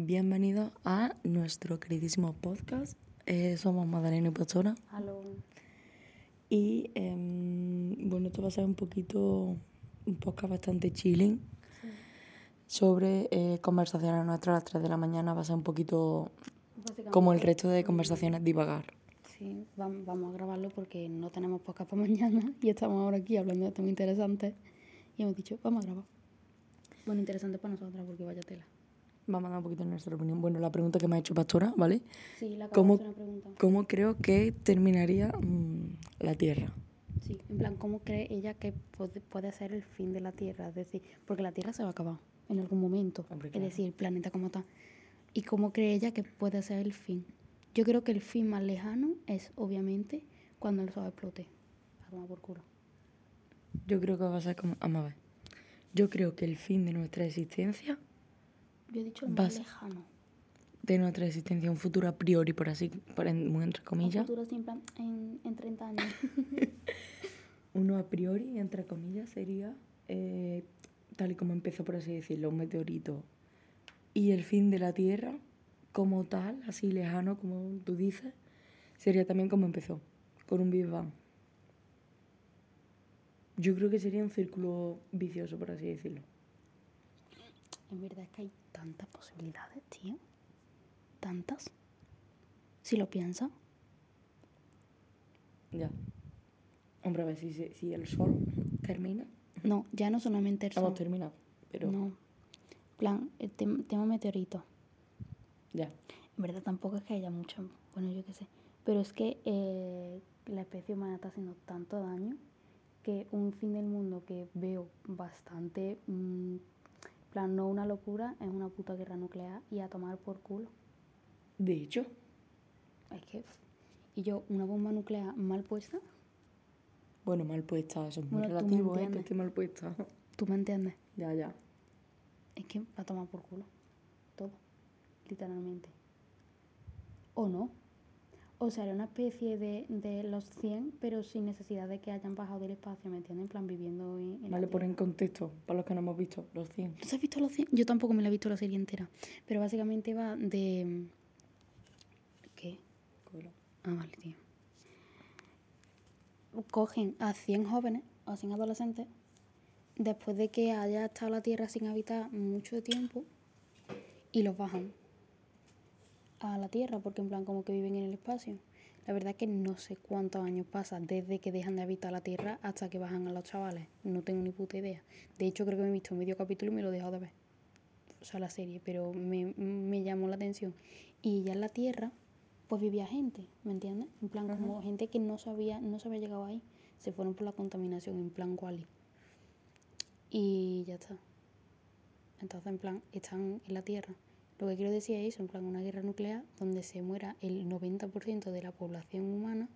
Bienvenido a nuestro queridísimo podcast eh, somos Madalena y Pastora. Hello. Y em, bueno, esto va a ser un poquito, un podcast bastante chilling. Sobre eh, conversaciones nuestras a las 3 de la mañana. Va a ser un poquito como el resto de conversaciones divagar. Sí, vamos a grabarlo porque no tenemos podcast para mañana y estamos ahora aquí hablando de temas interesantes. Y hemos dicho, vamos a grabar. Bueno, interesante para nosotras porque vaya tela. Vamos a dar un poquito nuestra opinión. Bueno, la pregunta que me ha hecho Pastora, ¿vale? Sí, la ¿Cómo, una pregunta. ¿Cómo creo que terminaría mm, la Tierra? Sí, en plan, ¿cómo cree ella que puede, puede, ser el fin de la Tierra? Es decir, porque la Tierra se va a acabar en algún momento. Es decir, el planeta como tal. ¿Y cómo cree ella que puede ser el fin? Yo creo que el fin más lejano es, obviamente, cuando el sol explote. A tomar por culo. Yo creo que va a ser como... Vamos a ver. Yo creo que el fin de nuestra existencia yo he dicho el más lejano. De nuestra existencia, un futuro a priori, por así, por muy entre comillas. Un futuro siempre en, en 30 años. Uno a priori, entre comillas, sería, eh, tal y como empezó, por así decirlo, un meteorito. Y el fin de la Tierra, como tal, así lejano, como tú dices, sería también como empezó, con un Big Bang. Yo creo que sería un círculo vicioso, por así decirlo. En verdad es que hay tantas posibilidades, tío. Tantas. Si lo piensa. Ya. Hombre, a ver si, si el sol termina. No, ya no solamente el sol. Hemos terminado, pero... No. plan, el tema meteorito. Ya. En verdad tampoco es que haya mucho... Bueno, yo qué sé. Pero es que eh, la especie humana está haciendo tanto daño que un fin del mundo que veo bastante... Mm, plan, no una locura, es una puta guerra nuclear y a tomar por culo. De hecho. Es que. Y yo, una bomba nuclear mal puesta. Bueno, mal puesta, eso es muy relativo, ¿eh? Que esté mal puesta. ¿Tú me entiendes? Ya, ya. Es que va a tomar por culo. Todo. Literalmente. ¿O no? O sea, era una especie de, de los 100, pero sin necesidad de que hayan bajado del espacio, ¿me entienden? En plan, viviendo en, Vale, por en contexto, para los que no hemos visto, los 100. ¿No has visto los 100? Yo tampoco me la he visto la serie entera. Pero básicamente va de... ¿Qué? Ah, vale, tío. Cogen a 100 jóvenes, a 100 adolescentes, después de que haya estado la Tierra sin habitar mucho tiempo, y los bajan a la Tierra, porque en plan como que viven en el espacio. La verdad que no sé cuántos años pasa desde que dejan de habitar la Tierra hasta que bajan a los chavales. No tengo ni puta idea. De hecho, creo que me he visto medio capítulo y me lo he dejado de ver. O sea, la serie, pero me, me llamó la atención. Y ya en la Tierra, pues vivía gente, ¿me entiendes? En plan, como gente que no sabía, no se había llegado ahí. Se fueron por la contaminación, en plan Wally. Y ya está. Entonces, en plan, están en la Tierra lo que quiero decir es, en plan, una guerra nuclear donde se muera el 90% de la población humana,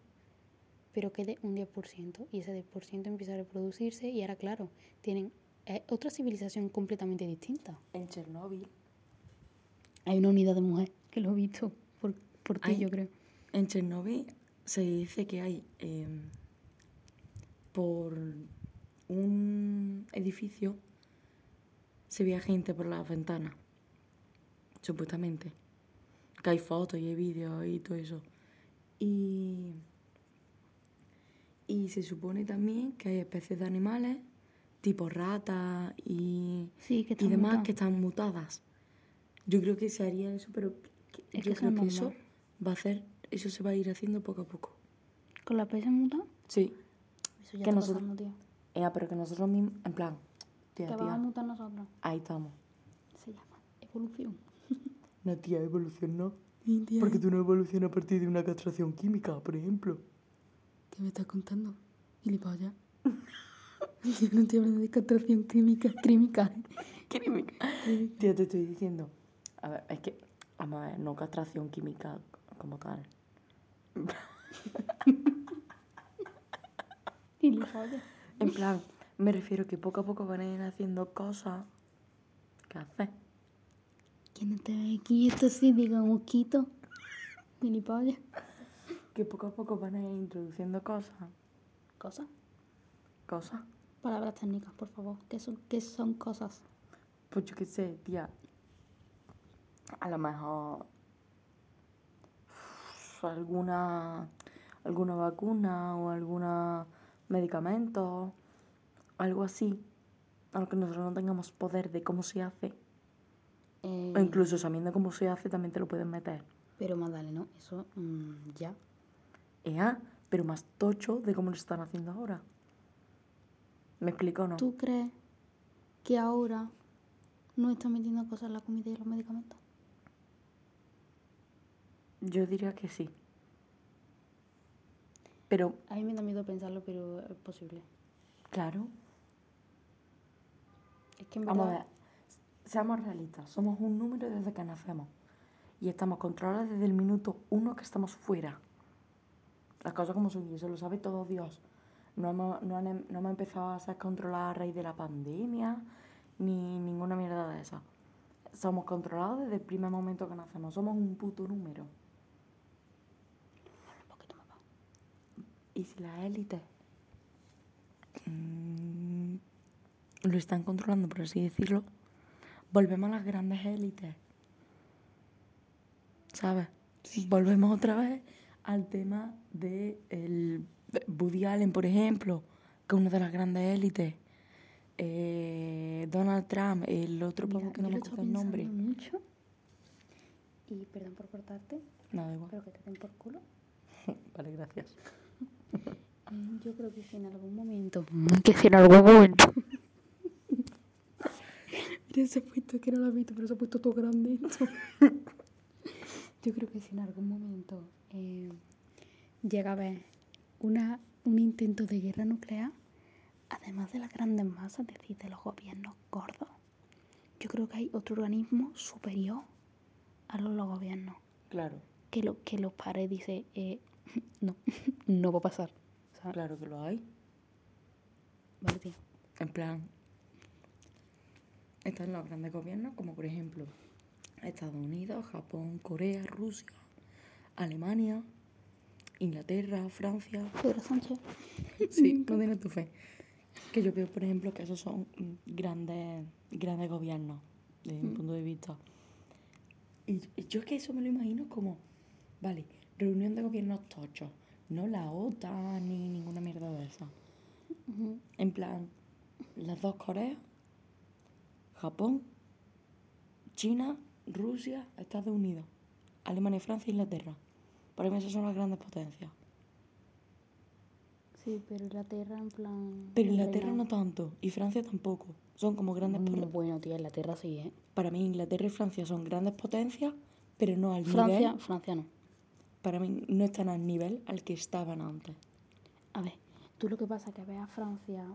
pero quede un 10%, y ese 10% empieza a reproducirse, y ahora, claro, tienen eh, otra civilización completamente distinta. En Chernóbil. Hay una unidad de mujer, que lo he visto por, por ti, yo creo. En Chernóbil se dice que hay em, por un edificio se veía gente por las ventanas supuestamente. Que hay fotos y hay vídeos y todo eso. Y, y se supone también que hay especies de animales, tipo ratas y, y demás, que están mutadas. Yo creo que se haría eso, pero yo creo que eso va a hacer, eso se va a ir haciendo poco a poco. ¿Con la especie mutada? Sí. Eso ya que nosotros, pasando, tío. pero que nosotros mismos, en plan, tía, que vamos a mutar nosotros. Ahí estamos. Se llama evolución. No, tía, evolución no. Porque tú no evolucionas a partir de una castración química, por ejemplo. ¿Qué me estás contando? Gilipollas. Yo no estoy hablando de castración química, química. Química. Tía, te estoy diciendo. A ver, es que Vamos a ver, no castración química como tal. En plan, me refiero que poco a poco van a ir haciendo cosas que hacer. ¿Quién no te ve quieto así, diga mosquito? Gilipollas. Que poco a poco van a ir introduciendo cosas. ¿Cosas? Cosas. Palabras técnicas, por favor. ¿Qué son, qué son cosas? Pues yo qué sé, tía. A lo mejor uf, alguna alguna vacuna o alguna medicamento, algo así, aunque nosotros no tengamos poder de cómo se hace, Eh, o incluso sabiendo cómo se hace también te lo pueden meter. Pero más dale, ¿no? Eso mm, ya. Ea, pero más tocho de cómo lo están haciendo ahora. ¿Me explico o no? ¿Tú crees que ahora no están metiendo cosas en la comida y los medicamentos? Yo diría que sí. Pero, A mí me da miedo pensarlo, pero es posible. claro, Es que en Vamos a verdad... ver, seamos realistas, somos un número desde que nacemos y estamos controlados desde el minuto uno que estamos fuera. Las cosas como son, y eso lo sabe todo Dios. No hemos, no, han em- no hemos empezado a ser controlados a raíz de la pandemia ni ninguna mierda de esa. Somos controlados desde el primer momento que nacemos, somos un puto número. Y si las élites mm, lo están controlando, por así decirlo, volvemos a las grandes élites. ¿Sabes? Volvemos otra vez al tema de el Woody Allen, por ejemplo, que es una de las grandes élites. Eh, Donald Trump, el otro Mira, que no me acuerdo el nombre. mucho. Y perdón por cortarte, No, da igual. pero que te den por culo. Vale, gracias. Eh, Yo creo que si en algún momento. Que si en algún momento. Mira, se ha puesto que no lo has visto, pero se ha puesto todo grande. Yo creo que si en algún momento eh, llega a haber una, un intento de guerra nuclear, además de las grandes masas, es decir, de los gobiernos gordos, yo creo que hay otro organismo superior a los, los gobiernos Claro, que, lo, que los pare y dice, eh, no, no va a pasar. ¿sabes? claro que lo hay. Vale, tío. En plan, están los grandes gobiernos, como por ejemplo Estados Unidos, Japón, Corea, Rusia, Alemania, Inglaterra, Francia. Pedro Sánchez. Sí, no tienes tu fe. Que yo veo, por ejemplo, que esos son mm, grandes, grandes gobiernos, desde mi punto de vista. Y y yo es que eso me lo imagino como, vale, reunión de gobiernos tochos, no la OTAN ni ninguna mierda de esa. En plan, las dos Coreas, Japón, China, Rusia, Estados Unidos, Alemania, Francia e Inglaterra. Para mí esas son las grandes potencias. Sí, pero Inglaterra en plan... Pero Inglaterra no tanto, y Francia tampoco. Son como grandes Mm, potencias. Bueno, tía, Inglaterra sí, ¿eh? Para mí Inglaterra y Francia son grandes potencias, pero no al Francia, nivel... Francia no. Para mí no están al nivel al que estaban antes. A ver, tú lo que pasa es que ves a Francia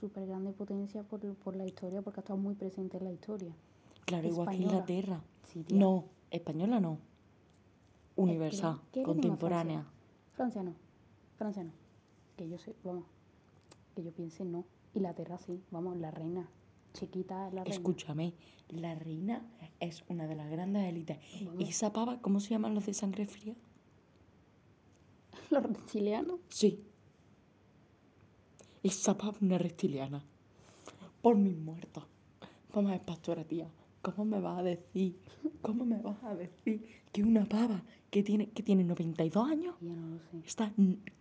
súper grande potencia por, por la historia, porque ha estado muy presente en la historia. Claro, igual que Española. Inglaterra. Sí. No, española no. Universal, ¿Qué decimos contemporánea. Francia? Francia no. Francia no. Que yo sé, vamos, que yo piense no. Inglaterra sí, vamos, la reina. Chiquita es la reina. Escúchame, la reina es una de las grandes élites. ¿Y esa pava, cómo se llaman los de sangre fría? Los reptilianos. Sí. Esa pava es una reptiliana. Por mis muertos. Vamos a ver, pastora tía. ¿Cómo me vas a decir? ¿Cómo me vas a decir que una pava que tiene, que tiene 92 años Ya no lo sé. está,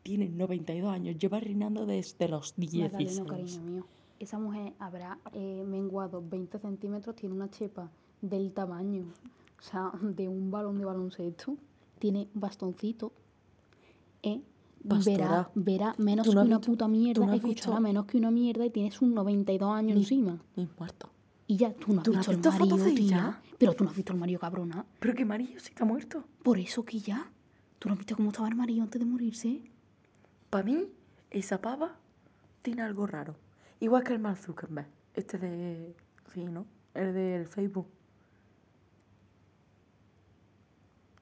tiene 92 años, lleva reinando desde los 16? Magdaleno, cariño mío. Esa mujer habrá eh, menguado 20 centímetros, tiene una chepa del tamaño, o sea, de un balón de baloncesto. Tiene bastoncito. Eh, verá, verá menos ¿tú que no has una visto- puta mierda, no escuchará menos que una mierda y tienes un 92 años encima. Mis muertos. Y ya, tú no has ¿Tú visto el visto fotos marido, tía. Pero tú no has visto el marido cabrona. Pero que Marillo sí está muerto. Por eso que ya. ¿Tú no has visto cómo estaba el marido antes de morirse? Para mí, esa pava tiene algo raro. Igual que el Mark Zuckerberg. Este de... Sí, ¿no? El del Facebook.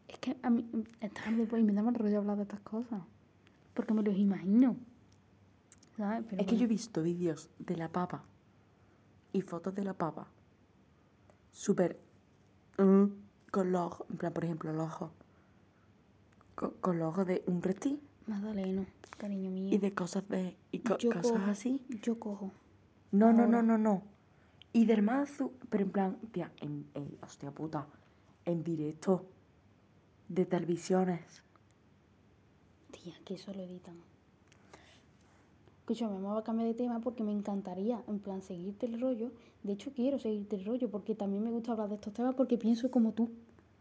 Es que a mí está después y me da mal rollo hablar de estas cosas. Porque me los imagino. ¿Sabes? Pero Es que yo he visto vídeos de la papa y fotos de la papa súper mm, con los ojos, en plan, por ejemplo, los ojos co- con, los ojos de un reptil Magdaleno, cariño mío. y de cosas de y co- yo cosas cojo, así. Yo cojo. No, no, no, no, no. Y del mazo, pero en plan, tía, en, en- hostia puta, en directo de televisiones. Tía, que eso lo editan. Escúchame, me voy a cambiar de tema porque me encantaría, en plan, seguirte el rollo. De hecho, quiero seguirte el rollo porque también me gusta hablar de estos temas porque pienso como tú.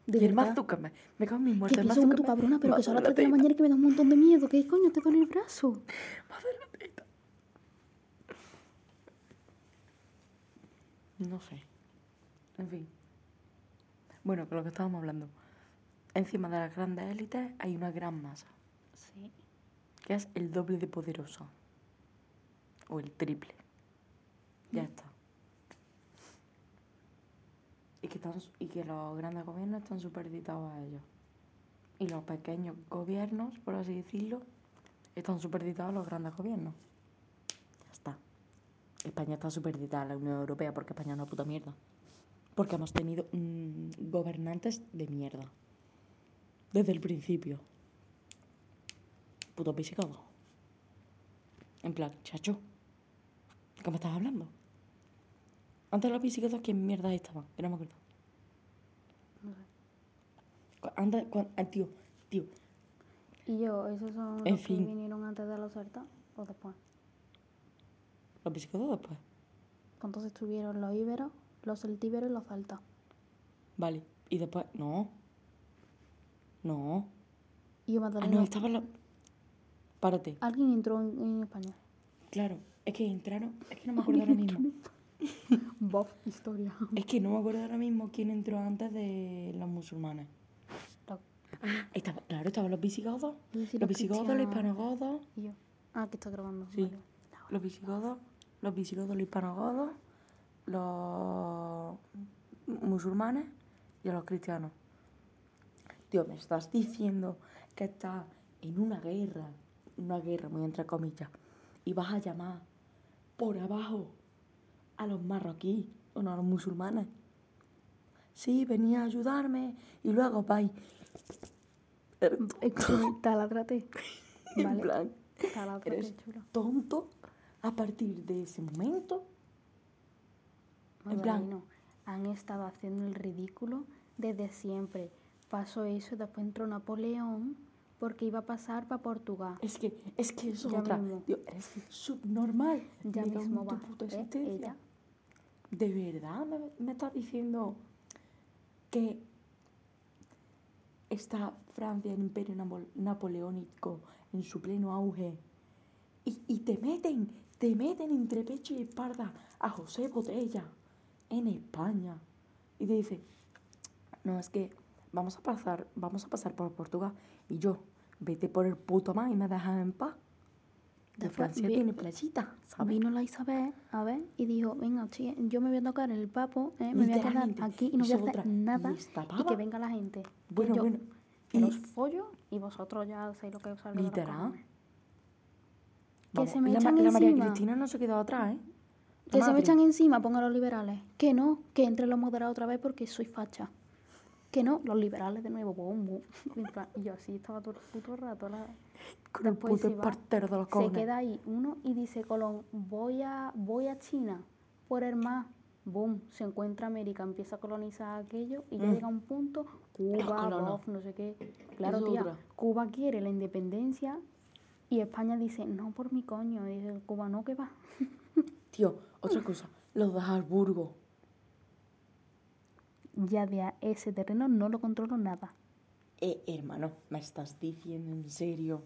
De y el mazúcar, me, me cago en mi Que muerte. el pienso como tu cabrona, pero que son las a 3 de la mañana y que me da un montón de miedo. ¿Qué coño? ¿Te duele el brazo? teta, me va a doler la teta. No sé. En fin. Bueno, que lo que estábamos hablando. Encima de las grandes élites hay una gran masa, Sí. que es el doble de poderosa. O el triple. Ya está. Y que, están, y que los grandes gobiernos están superditados a ellos. Y los pequeños gobiernos, por así decirlo, están superditados a los grandes gobiernos. Ya está. España está superditada a la Unión Europea porque España es una puta mierda. Porque hemos tenido mm, gobernantes de mierda. Desde el principio. Puto visigodo. En plan, chacho. ¿Qué me estás hablando? Antes los visigodos, ¿quién mierda estaban? Que no me acuerdo. No sé. Antes, tío, tío. Y yo, ¿esos son En los fin. que vinieron antes de los celtas o después? Los visigodos después. Entonces estuvieron los íberos, los celtíberos y los celtas. Vale. Y después, no. No. Y yo, Ah, no, estaban los... Párate. alguien entró en, en España. Claro, es que entraron... Es que no me acuerdo ahora mismo. Bob, historia. Es que no me acuerdo ahora mismo quién entró antes de los musulmanes. Los- Ah, estaba, claro, estaban los visigodos. Los los visigodos, los hispanogodos. Y yo, ah, que está grabando. Sí. vale. Los visigodos, los visigodos, los hispanogodos, los musulmanes y los cristianos. Tío, me estás diciendo que estás en una guerra, una guerra muy entre comillas, y vas a llamar por abajo a los marroquíes, o no, a los musulmanes. Sí, venía a ayudarme y luego vais. Escúchame, taládrate. En Vale. plan, Taládrate, eres chula. tonto a partir de ese momento. En plan- Magdaleno, han estado haciendo el ridículo desde siempre. Pasó eso, después entró Napoleón porque iba a pasar para Portugal. Es que, es que eso es Ya otra. Tío, eres subnormal. Ya mismo tu va. puta ¿eh? existencia. Ella. ¿De verdad me, me estás diciendo que está Francia, el imperio napo- napoleónico, en su pleno auge, y, y te meten, te meten entre pecho y espalda a José Botella en España? Y te dice, no, es que vamos a pasar, vamos a pasar por Portugal, y yo, vete por el puto mar y me dejas en paz. De Después Francia vi- tiene playita, ¿sabes? Vino la Isabel, a ver, y dijo, venga, sí, yo me voy a tocar el papo, ¿eh? me voy a quedar aquí y no voy a hacer nada. Y que venga la gente. Que Bueno, yo bueno. Y los follo y vosotros ya sabéis lo que os Literal. Que se me la, echan la María. Cristina no se quedó atrás, ¿eh? La Que se me echan encima, pongan los liberales. Que no, que entre los moderados otra vez porque soy facha. Que no, los liberales de nuevo, plan, Y yo así estaba todo el puto rato. La... Con el Después puto se va, de los Se queda ahí uno y dice Colón, voy a, voy a China por el mar. Boom, se encuentra América, empieza a colonizar aquello y ya Mm. llega un punto, Cuba. Bof, no sé qué. Claro, tía. Cuba quiere la independencia y España dice, no por mi coño. Y dice, Cuba no, que va. Tío, otra cosa. Los de Habsburgo. Ya de a ese terreno no lo controlo nada. Eh, hermano, ¿me estás diciendo en serio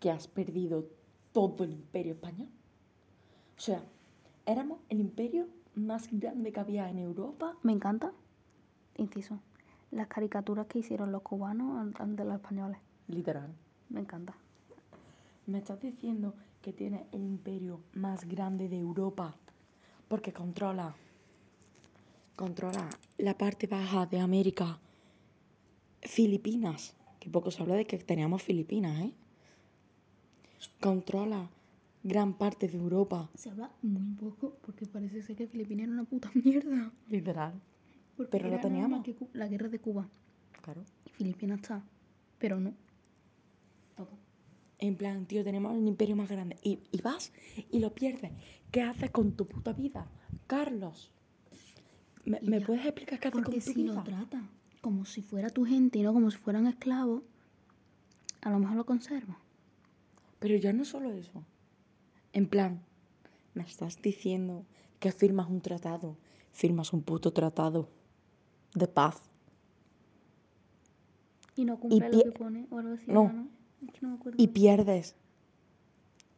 que has perdido todo el imperio español? O sea, éramos el imperio más grande que había en Europa. Me encanta, inciso, las caricaturas que hicieron los cubanos de los españoles. Literal. Me encanta. Me estás diciendo que tiene el imperio más grande de Europa porque controla controla la parte baja de América Filipinas, que poco se habla de que teníamos Filipinas, ¿eh? Controla gran parte de Europa. Se habla muy poco porque parece ser que Filipinas era una puta mierda. Literal. Porque Pero lo teníamos. la guerra de Cuba. Claro. Y Filipinas está. Pero no. Todo. En plan, tío, tenemos el imperio más grande. Y, y vas y lo pierdes. ¿Qué haces con tu puta vida? Carlos. ¿Me, puedes explicar qué haces Porque con tu si vida? lo trata como si fuera tu gente y no como si fueran esclavos, a lo mejor lo conserva. Pero ya no solo eso. En plan, me estás diciendo que firmas un tratado. Firmas un puto tratado de paz. Y no cumple lo pie- que pone o algo así. No. ¿no? Es que no me acuerdo. Y pierdes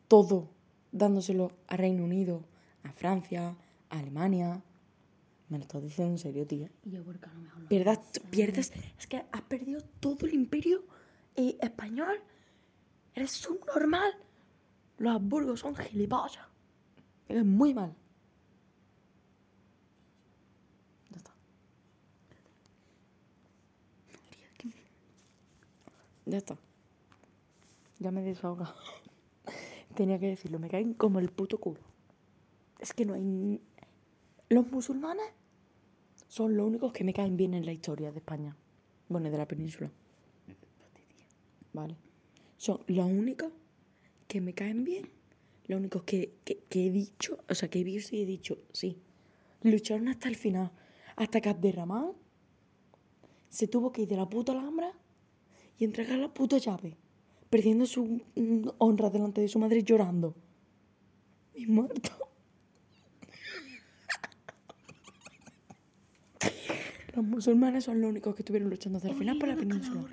todo dándoselo a Reino Unido, a Francia, a Alemania. Me lo estás diciendo en serio, tía. Y yo porque a lo mejor lo Pierdas, pierdes, es que has perdido todo el imperio eh, español. Eres subnormal. Los Habsburgos son gilipollas. Es muy mal. Ya está. Ya está. Ya me he desahogado. Tenía que decirlo, me caen como el puto culo. Es que no hay... Los musulmanes son los únicos que me caen bien en la historia de España. Bueno, de la península. Vale. Son los únicos que me caen bien. Los únicos que, que, he dicho, o sea, que he visto y he dicho, sí. Lucharon hasta el final. Hasta que Abderramán se tuvo que ir de la puta Alhambra y entregar la puta llave. Perdiendo su mm, honra delante de su madre llorando. Y muerto. Los musulmanes son los únicos que estuvieron luchando hasta el final por la península.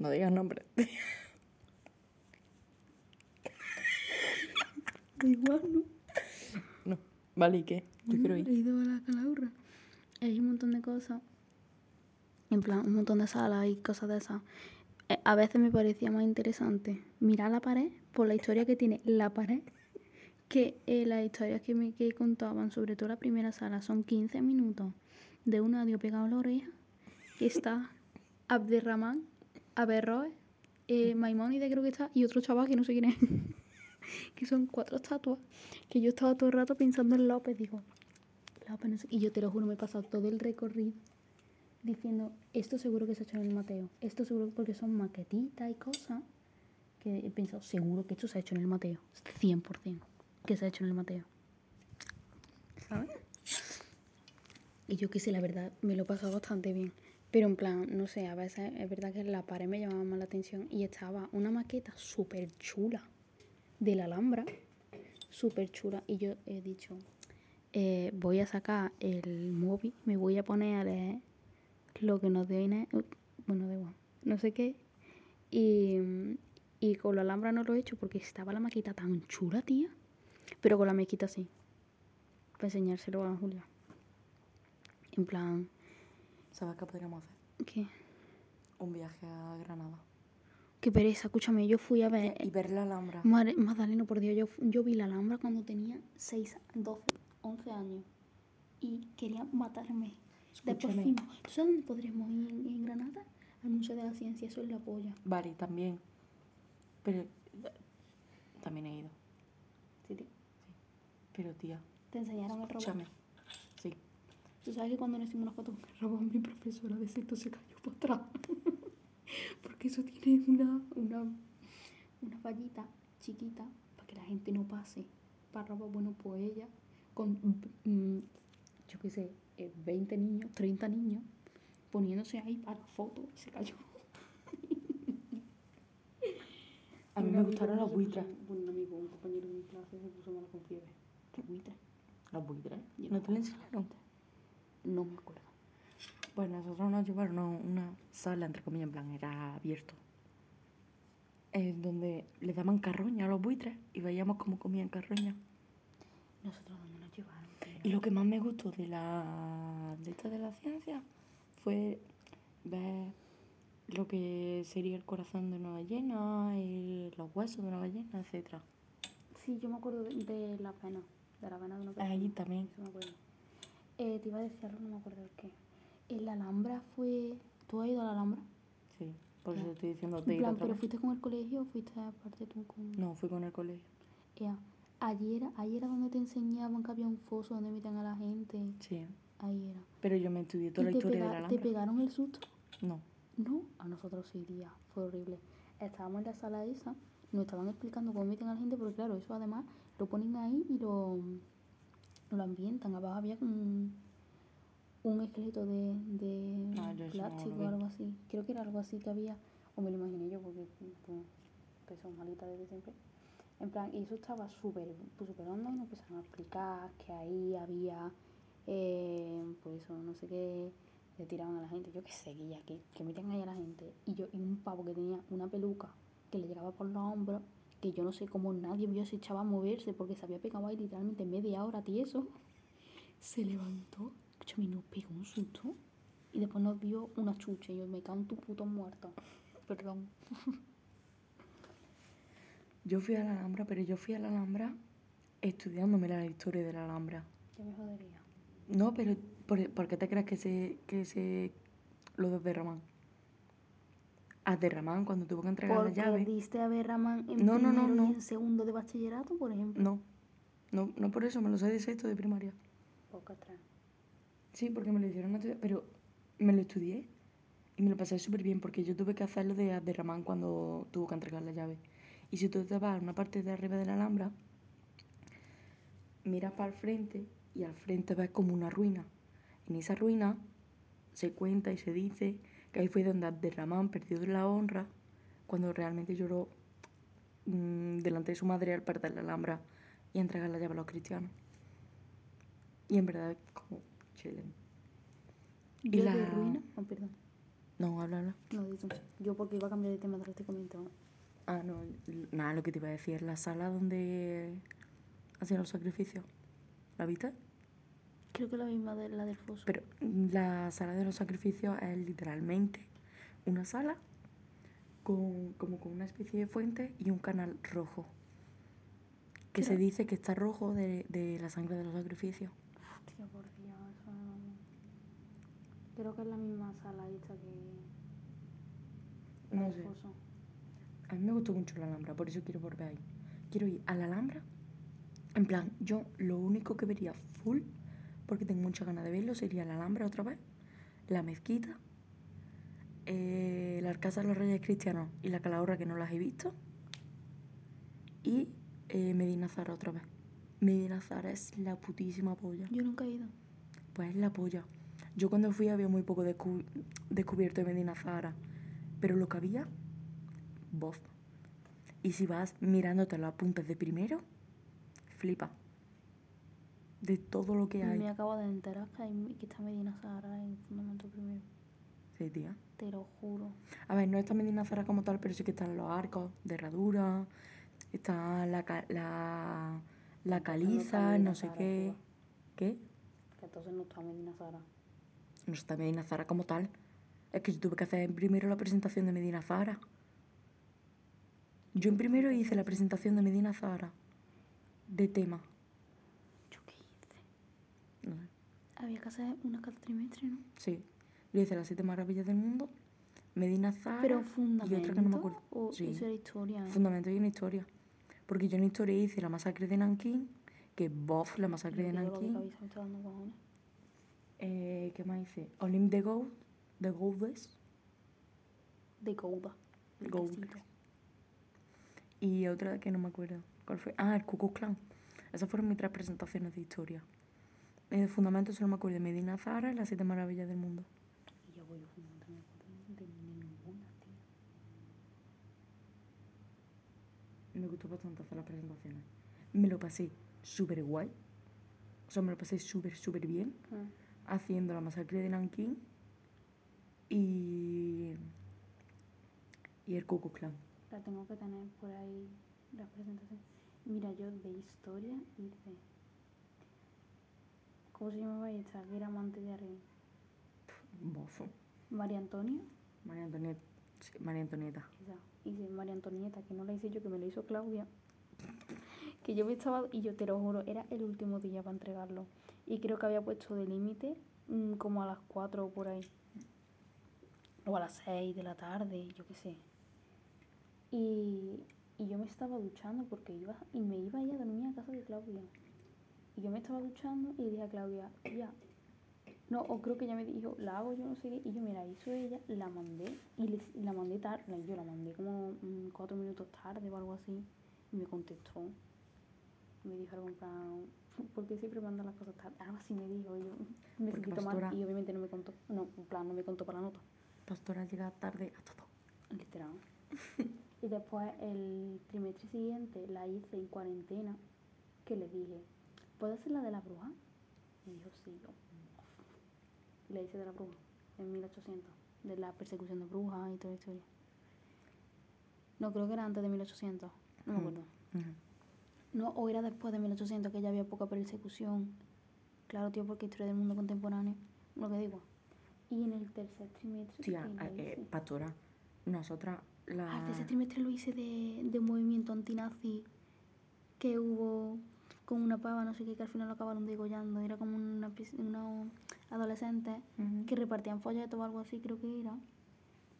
No digas nombre. Igual, ¿no? No. Vale, ¿y qué? Yo quiero He ir. ido a la calahorra. Hay un montón de cosas. En plan, un montón de salas y cosas de esas. Eh, A veces me parecía más interesante mirar la pared por la historia que tiene la pared que eh, las historias que me que contaban, sobre todo la primera sala, son 15 minutos de un audio pegado a la oreja que está Abderramán, Averroes, eh, Maimónides creo que está y otro chaval que no sé quién es. que son cuatro estatuas que yo estaba todo el rato pensando en López, digo, López no sé- y yo te lo juro, me he pasado todo el recorrido diciendo, esto seguro que se ha hecho en el Mateo, esto seguro porque son maquetitas y cosas que he pensado, seguro que esto se ha hecho en el Mateo, 100% que se ha hecho en el Mateo. ¿Sabes? Y yo que sé, la verdad, me lo he pasado bastante bien. Pero en plan, no sé, a veces es verdad que la pared me llamaba más la atención y estaba una maqueta súper chula de la Alhambra, súper chula. Y yo he dicho, eh, voy a sacar el móvil, me voy a poner a leer lo que nos dio Inés, bueno, da igual, no sé qué. Y, y con la Alhambra no lo he hecho porque estaba la maqueta tan chula, tía. Pero con la mezquita sí. Para enseñárselo a Julia. En plan, ¿Sabes qué podríamos hacer? ¿qué? Un viaje a Granada. Qué pereza, escúchame, yo fui a ver... Y ver la Alhambra. Madre, Magdaleno, por Dios, yo, yo vi la Alhambra cuando tenía 6, 12, 11 años. Y quería matarme. Después Escúchame. fuimos. ¿Tú sabes dónde podríamos ir en, en Granada? Al Museo de la Ciencia, eso es la polla. Vale, también. Pero eh, también he ido. Pero tía, Te enseñaron el robot. escúchame. Sí. Tú sabes que cuando nos hicimos una foto con el robot, mi profesora de sexto se cayó para atrás. Porque eso tiene una, una, una vallita chiquita para que la gente no pase. Para robot, bueno, pues ella, con, mm, yo qué sé, eh, 20 niños, 30 niños, poniéndose ahí para la foto y se cayó. A mí me gustaron buitres. puso- Bueno, un amigo, un compañero de mi clase se puso malo con fiebre. ¿Qué buitre? ¿Los buitres? Yo ¿No te lo enseñaron? No me acuerdo. Pues nosotros nos llevaron a una sala, entre comillas, en plan, era abierto. eh, donde le daban carroña a los buitres y veíamos cómo comían carroña. Nosotros dónde nos llevaron. Y lo que más me gustó de la de esta de la ciencia fue ver lo que sería el corazón de una ballena, y los huesos de una ballena, etcétera. Sí, yo me acuerdo de, de la pena. De la pena de una persona. Ahí también. Sí, me acuerdo. Eh, te iba a decir algo, no me acuerdo el qué. El la Alhambra fue... ¿Tú has ido a la Alhambra? Sí, por Ya. eso te estoy diciendo En de ir plan, ¿pero vez. fuiste con el colegio o fuiste aparte tú con...? No, fui con el colegio. Ea, Ayer, ayer era donde te enseñaban que había un foso donde metían a la gente. Sí. Ahí era. Pero yo me estudié toda la ¿Y te, historia de la te Alhambra. pegaron el susto? No. No, a nosotros sí, tía. Fue horrible. Estábamos en la sala esa, nos estaban explicando cómo meten a la gente, porque claro, eso además lo ponen ahí y lo, lo ambientan. Abajo había un, un esqueleto de, de Ah, plástico o algo así. Creo que era algo así que había, o me lo imaginé yo, porque pues, que son malitas desde siempre. En plan, y eso estaba súper pues, súper hondo y nos empezaron a explicar que ahí había, eh, pues eso, no sé qué, le tiraban a la gente, yo qué sé, que ya, que, que metían ahí a la gente. Y yo, y un pavo que tenía una peluca que le llegaba por los hombros, que yo no sé cómo nadie vio ese chaval moverse porque se había pegado ahí literalmente media hora tieso. Se levantó, escúchame, nos pegó un susto y después nos dio una chucha y yo me cago en tu puto muerto. Perdón. Yo fui a la Alhambra, pero yo fui a la Alhambra estudiándome la historia de la Alhambra. Ya me jodería. No, pero ¿por, por qué te crees que se, que se lo de Abderramán? Abderramán cuando tuvo que entregar la llave. diste a Berraman en No, no, no, y en segundo de bachillerato, por ejemplo. No, no, no por eso, me lo sé de sexto de primaria. Poco atrás. Sí, porque me lo hicieron estudiar, pero me lo estudié y me lo pasé súper bien porque yo tuve que hacerlo de Abderramán cuando tuvo que entregar la llave. Y si tú te vas a una parte de arriba de la Alhambra, miras para el frente y al frente ves como una ruina. En esa ruina se cuenta y se dice que ahí fue donde Abderramán perdió la honra cuando realmente lloró mm, delante de su madre al perder la Alhambra y entregar la llave a los cristianos. Y en verdad, como chillen. Y la- de ruina. Oh, perdón. No, habla, habla. No, di tú. Yo porque iba a cambiar de tema que estoy comentando. Ah, no, nada, lo que te iba a decir, la sala donde hacían los sacrificios. ¿La viste? Creo que la misma de la del foso. Pero mm, la sala de los sacrificios es literalmente una sala con, como con una especie de fuente y un canal rojo. Que se dice que está rojo de, de la sangre de los sacrificios. Hostia, por Dios, Creo que es la misma sala esta que No sé. foso. A mí me gustó mucho la Alhambra, por eso quiero volver ahí. Quiero ir a la Alhambra. En plan, yo lo único que vería full, porque tengo muchas ganas de verlo, sería la Alhambra otra vez, la mezquita, eh, la Casa de los Reyes Cristianos y la Calahorra que no las he visto, y eh, Medina Zara otra vez. Medina Zara es la putísima polla. Yo nunca he ido. Pues es la polla. Yo cuando fui había muy poco descu- descubierto de Medina Zahara, pero lo que había, bof. Y si vas mirándote los apuntes de primero, flipa. De todo lo que hay. Me acabo de enterar que, hay, que está Medina Sahara en Fundamento Primero. Sí, tía. Te lo juro. A ver, no está Medina Zahara como tal, pero sí que están los arcos de herradura, está la, la, la caliza, no sé Zahara, qué. ¿Qué? Que entonces no está Medina Sahara. No está Medina Zahara como tal. Es que yo tuve que hacer en primero la presentación de Medina Zahara. Yo en primero hice la presentación de Medina Zahara. De tema. ¿Yo qué hice? No sé. Había que hacer una cada trimestre, ¿no? Sí. Yo hice las siete maravillas del mundo. Medina Zahara. Pero Y otra que no me acuerdo. O Sí. eso era historia. ¿no? Fundamento y una historia. Porque yo en historia hice la masacre de Nankín. Que bof, la masacre de Nankín. cabeza me está dando cojones. Eh, ¿Qué más hice? Olympe de Gold. De Goldes. De Gouda. Gold. Y otra que no me acuerdo. ¿Cuál fue? Ah, el Klux Klan. Esas fueron mis tres presentaciones de historia. Y de fundamento solo me acuerdo de Medina Zahara y las siete maravillas del mundo. Y yo voy a fundamento, no me acuerdo de ninguna, tío. Me gustó bastante hacer las presentaciones. Me lo pasé súper guay. O sea, me lo pasé súper, súper bien. Ah. Haciendo la masacre de Nankín. Y... Y el Klux Klan. La tengo que tener por ahí, la presentación. Mira, yo de historia hice. ¿Cómo se llamaba esta? Que era amante de. Bofo. María Antonia. María Antonieta. sí, María Antonieta. Esa. Hice María Antonieta, que no la hice yo, que me la hizo Claudia. Que yo me estaba, y yo te lo juro, era el último día para entregarlo. Y creo que había puesto de límite mm, como a las 4 o por ahí. O a las 6 de la tarde, yo qué sé. Y, y yo me estaba duchando porque iba y me iba a ir a dormir a casa de Claudia. Y yo me estaba duchando y le dije a Claudia, ya. No, o creo que ella me dijo, la hago yo, no sé qué. Y yo, mira, hizo ella, la mandé. Y le- la mandé tarde, yo la mandé como mm, cuatro minutos tarde o algo así. Y me contestó. Me dijo algo en plan, ¿por qué siempre mandan las cosas tarde? Algo así me dijo. Y yo me Porque sentí mal. Y obviamente no me contó. No, en plan, no me contó para la nota. Pastora llega tarde a todo. Literal. y después el trimestre siguiente la hice en cuarentena, que le dije, ¿puedo hacer la de la bruja? Y dijo, sí, yo. Y la hice de la bruja, en 1800, de la persecución de brujas y toda la historia. No, creo que era antes de 1800, no me Mm. acuerdo. Ujú. No, o era después de 1800, que ya había poca persecución. Claro, tío, porque historia del mundo contemporáneo, lo que digo. Y en el tercer trimestre... Tía, eh, pastora, nosotras la... Ah, el tercer trimestre lo hice de, de un movimiento antinazi que hubo con una pava, no sé qué, que al final lo acabaron degollando. Era como una, adolescentes Ujú. que repartían folletos o algo así, creo que era.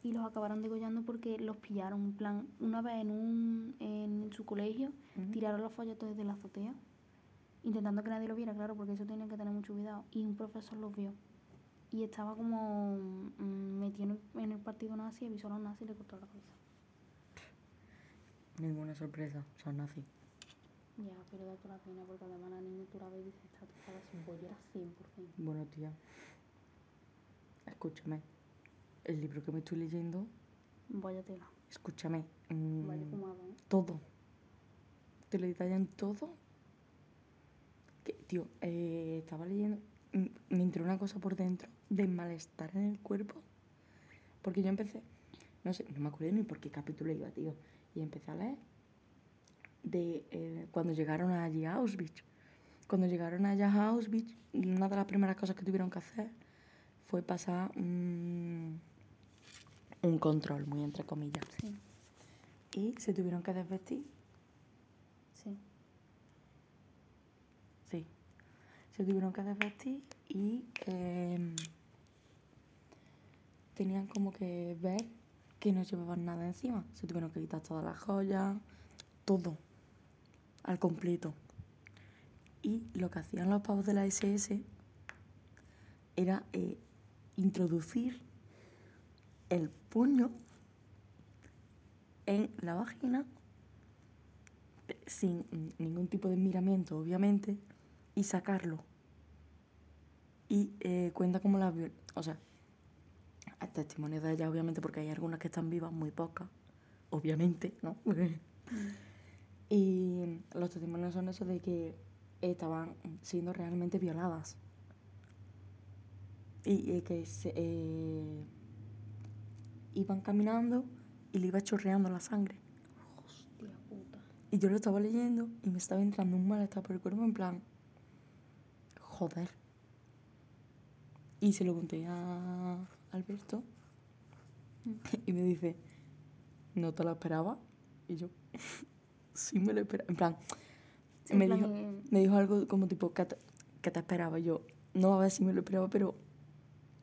Y los acabaron degollando porque los pillaron. En plan, una vez en, un, en su colegio, tiraron los folletos desde la azotea, intentando que nadie lo viera, claro, porque eso tienen que tener mucho cuidado. Y un profesor los vio. Y estaba como mm, metido en el, en el partido nazi, avisó a los nazis y le cortó la cabeza. Ninguna sorpresa, son nazis. Ya, pero da toda la pena porque además la niña tú la ves y dices, esta tía es bollera 100%. Bueno, tía, escúchame. El libro que me estoy leyendo, Vaya tela, escúchame. mm, vaya fumada, ¿eh? todo. Te lo detallan todo. Que, tío, eh, estaba leyendo. mm, Me entró una cosa por dentro de malestar en el cuerpo. Porque yo empecé. No sé, no me acuerdo ni por qué capítulo iba, tío. Y empecé a leer de eh, cuando llegaron allí a Auschwitz. Cuando llegaron allá a Auschwitz, una de las primeras cosas que tuvieron que hacer fue pasar un, un control, muy entre comillas. Sí, Y se tuvieron que desvestir sí. Sí. Se tuvieron que desvestir y em, tenían como que ver que no llevaban nada encima. Se tuvieron que quitar todas las joyas, todo, al completo. Y lo que hacían los pavos de la SS era eh, introducir el puño en la vagina sin ningún tipo de miramiento, obviamente, y sacarlo. Y eh, cuenta como la... O sea, hay testimonios de ella, obviamente, porque hay algunas que están vivas, muy pocas, obviamente, ¿no? y los testimonios son esos de que estaban siendo realmente violadas. Y que se, eh, iban caminando y le iba chorreando la sangre. Hostia puta. Y yo lo estaba leyendo y me estaba entrando un malestar por el cuerpo en plan, joder. Y se lo conté a Alberto y me dice, ¿no te lo esperaba? Y yo, sí me lo esperaba. En plan, Sí, me, plan, dijo, me dijo algo como tipo, ¿qué te, qué te esperaba? Yo, no, a ver si me lo esperaba, pero...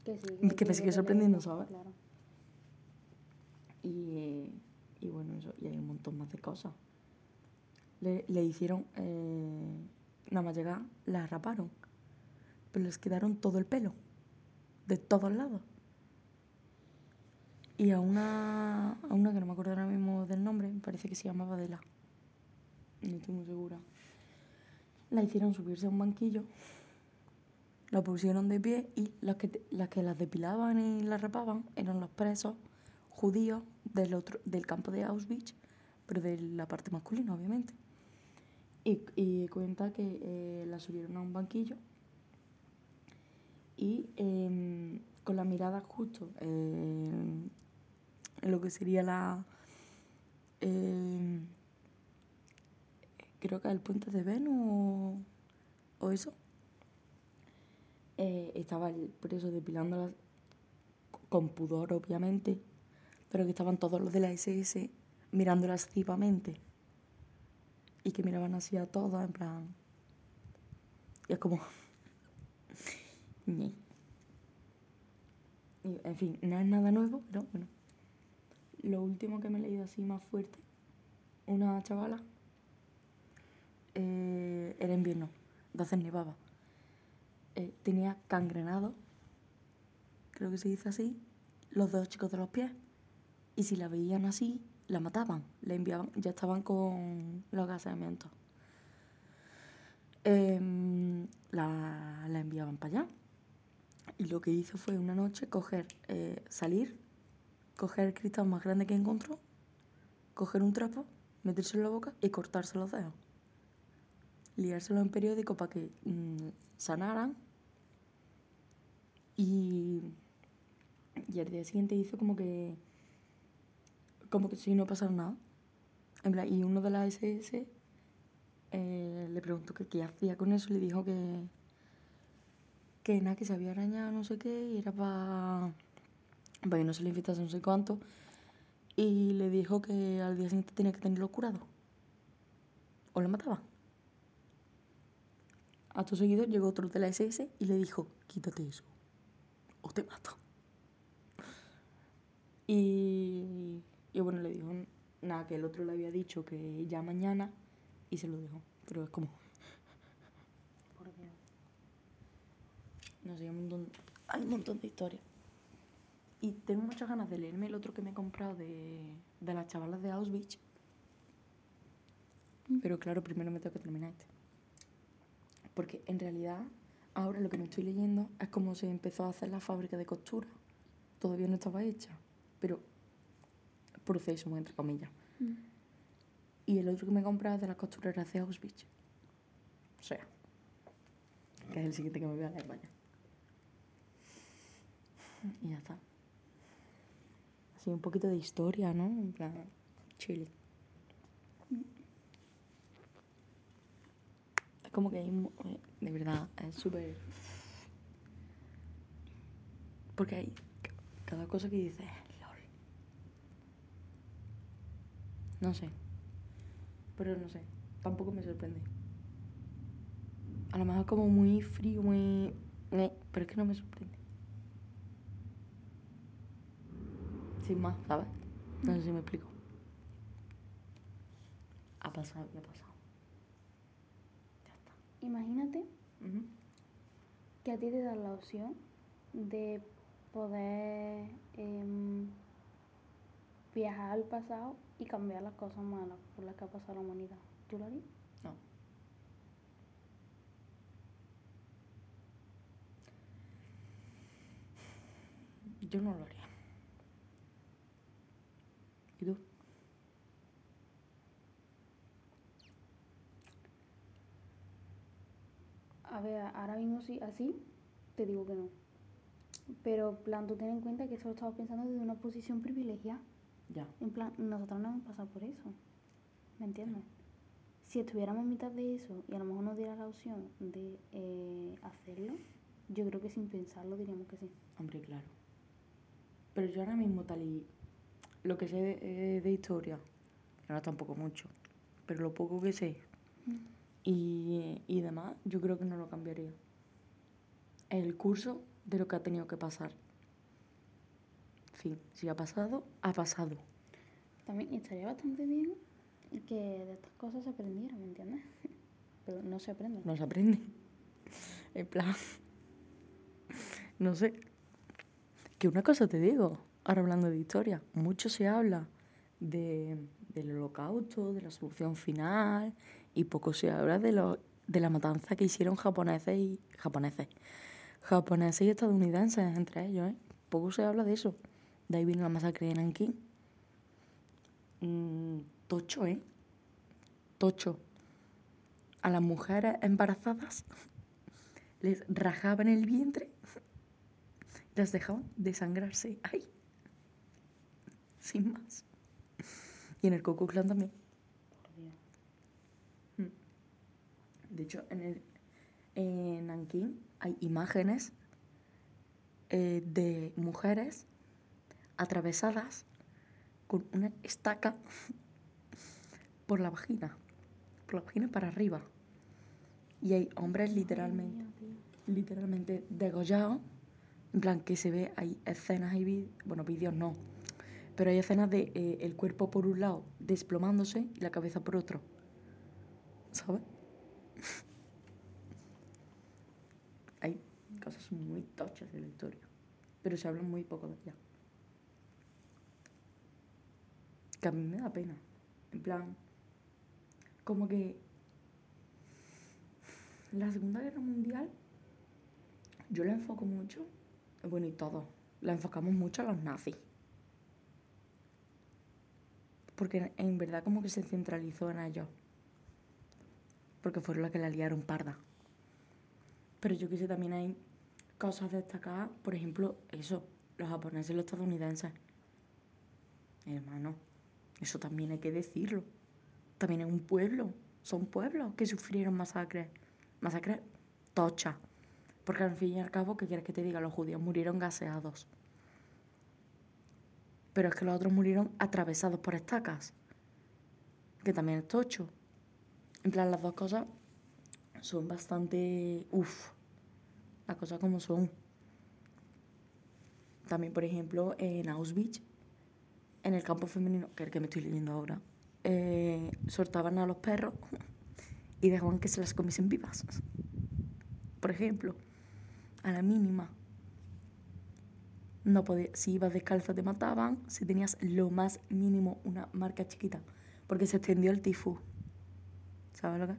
Que, sí, que me sigue sorprendiendo, ¿sabes? Claro. Y, y bueno, eso, y hay un montón más de cosas. Le, le hicieron, eh, nada más llegar, la raparon. Pero les quedaron todo el pelo, de todos lados. Y a una, a una que no me acuerdo ahora mismo del nombre, me parece que se llamaba Adela. No estoy muy segura. La hicieron subirse a un banquillo, la pusieron de pie y las que, las que las depilaban y las rapaban eran los presos judíos del, otro, del campo de Auschwitz, pero de la parte masculina, obviamente. Y, cuenta que eh, la subieron a un banquillo y em, con la mirada justo en en lo que sería la... em, creo que el puente de Venus o, o eso. Eh, estaba el preso depilándolas con pudor, obviamente, pero que estaban todos los de la SS mirándolas cipamente. Y que miraban así a todas, en plan. Y es como. Y, en fin, no es nada nuevo, pero bueno. Lo último que me he leído así más fuerte, una chavala, eh, era invierno, entonces nevaba. Eh, tenía cangrenado, creo que se dice así, los dos chicos de los pies. Y si la veían así, la mataban, la enviaban, ya estaban con los gaseamientos. Em, la, la enviaban para allá. Y lo que hizo fue una noche coger, eh, salir, coger el cristal más grande que encontró, coger un trapo, meterse en la boca y cortarse los dedos. Liárselo en periódico para que mm, sanaran. Y, y al día siguiente hizo como que. como que si no pasara nada. En plan, y uno de las SS eh, le preguntó que qué hacía con eso le dijo que que nada, que se había arañado no sé qué y era para para que no se le infectase no sé cuánto y le dijo que al día siguiente tenía que tenerlo curado o lo mataba. A tu seguidor llegó otro de la SS y le dijo, quítate eso o te mato. Y, y bueno, le dijo, nada, que el otro le había dicho que ya mañana y se lo dejó. Pero es como, Por Dios. no sé, hay un montón, hay un montón de historias. Y tengo muchas ganas de leerme el otro que me he comprado de, de las chavalas de Auschwitz. Pero claro, primero me tengo que terminar este. Porque en realidad, ahora lo que me estoy leyendo es como se empezó a hacer la fábrica de costura. Todavía no estaba hecha, pero proceso, muy entre comillas. Mm. Y el otro que me he comprado es de las costureras de Auschwitz. O sea, que es el siguiente que me voy a leer, vaya. Y ya está. Así un poquito de historia, ¿no? En plan, chile. Como que hay, eh, de verdad, es súper... Porque hay ca- cada cosa que dices, lol. No sé. Pero no sé, tampoco me sorprende. A lo mejor como muy frío, muy... eh, Pero es que no me sorprende. Sin más, ¿sabes? No sé si me explico. Ha pasado ha pasado. Imagínate que a ti te dan la opción de poder em, viajar al pasado y cambiar las cosas malas por las que ha pasado la humanidad. ¿Tú lo harías? No. Yo no lo haría. ¿Y tú? A ver, ahora mismo sí, así, te digo que no. Pero, en plan, tú ten en cuenta que eso lo estaba pensando desde una posición privilegiada. Ya. En plan, nosotros no hemos pasado por eso. ¿Me entiendes? Si estuviéramos en mitad de eso y a lo mejor nos diera la opción de eh, hacerlo, yo creo que sin pensarlo diríamos que sí. Hombre, claro. Pero yo ahora mismo tal y lo que sé de, eh, de historia, que ahora tampoco mucho, pero lo poco que sé y, y demás, yo creo que no lo cambiaría. El curso de lo que ha tenido que pasar. En fin, si ha pasado, ha pasado. También estaría bastante bien que de estas cosas se aprendiera, ¿me entiendes? Pero no se aprende. No se aprende. En plan, no sé. Que una cosa te digo, ahora hablando de historia, mucho se habla de, del holocausto, de la solución final, y poco se habla de, lo, de la matanza que hicieron japoneses y japoneses. Japoneses y estadounidenses entre ellos, ¿eh? Poco se habla de eso. De ahí vino la masacre de Nankín. Mm, tocho, ¿eh? Tocho. A las mujeres embarazadas les rajaban el vientre, las dejaban desangrarse. ¡Ay! Sin más. Y en el Klux Klan también. Mm. De hecho, en, el, en Nankín hay imágenes eh, de mujeres atravesadas con una estaca por la vagina, por la vagina para arriba. Y hay hombres literalmente, literalmente degollados En plan, que se ve, hay escenas y vídeos, bueno, vídeos no, pero hay escenas de eh, el cuerpo por un lado desplomándose y la cabeza por otro. ¿Sabes? hay cosas muy tochas de la historia, pero se habla muy poco de ella. Que a mí me da pena. En plan, como que la Segunda Guerra Mundial yo la enfoco mucho, bueno, y todo, la enfocamos mucho a los nazis. Porque en verdad como que se centralizó en ellos. Porque fueron las que la liaron parda. Pero yo que sé, también hay cosas destacadas, por ejemplo, eso, los japoneses y los estadounidenses. Hermano, eso también hay que decirlo. También es un pueblo, son pueblos que sufrieron masacres, masacres tochas. Porque al fin y al cabo, ¿qué quieres que te diga? Los judíos murieron gaseados. Pero es que los otros murieron atravesados por estacas. Que también es tocho. En plan, las dos cosas son bastante... Uf. Las cosas como son. También, por ejemplo, en Auschwitz, en el campo femenino, que es el que me estoy leyendo ahora, eh, a los perros y dejaban que se las comiesen vivas. Por ejemplo a la mínima. No podía, si ibas descalzo te mataban, si tenías lo más mínimo una marca chiquita, porque se extendió el tifus. ¿Sabes lo?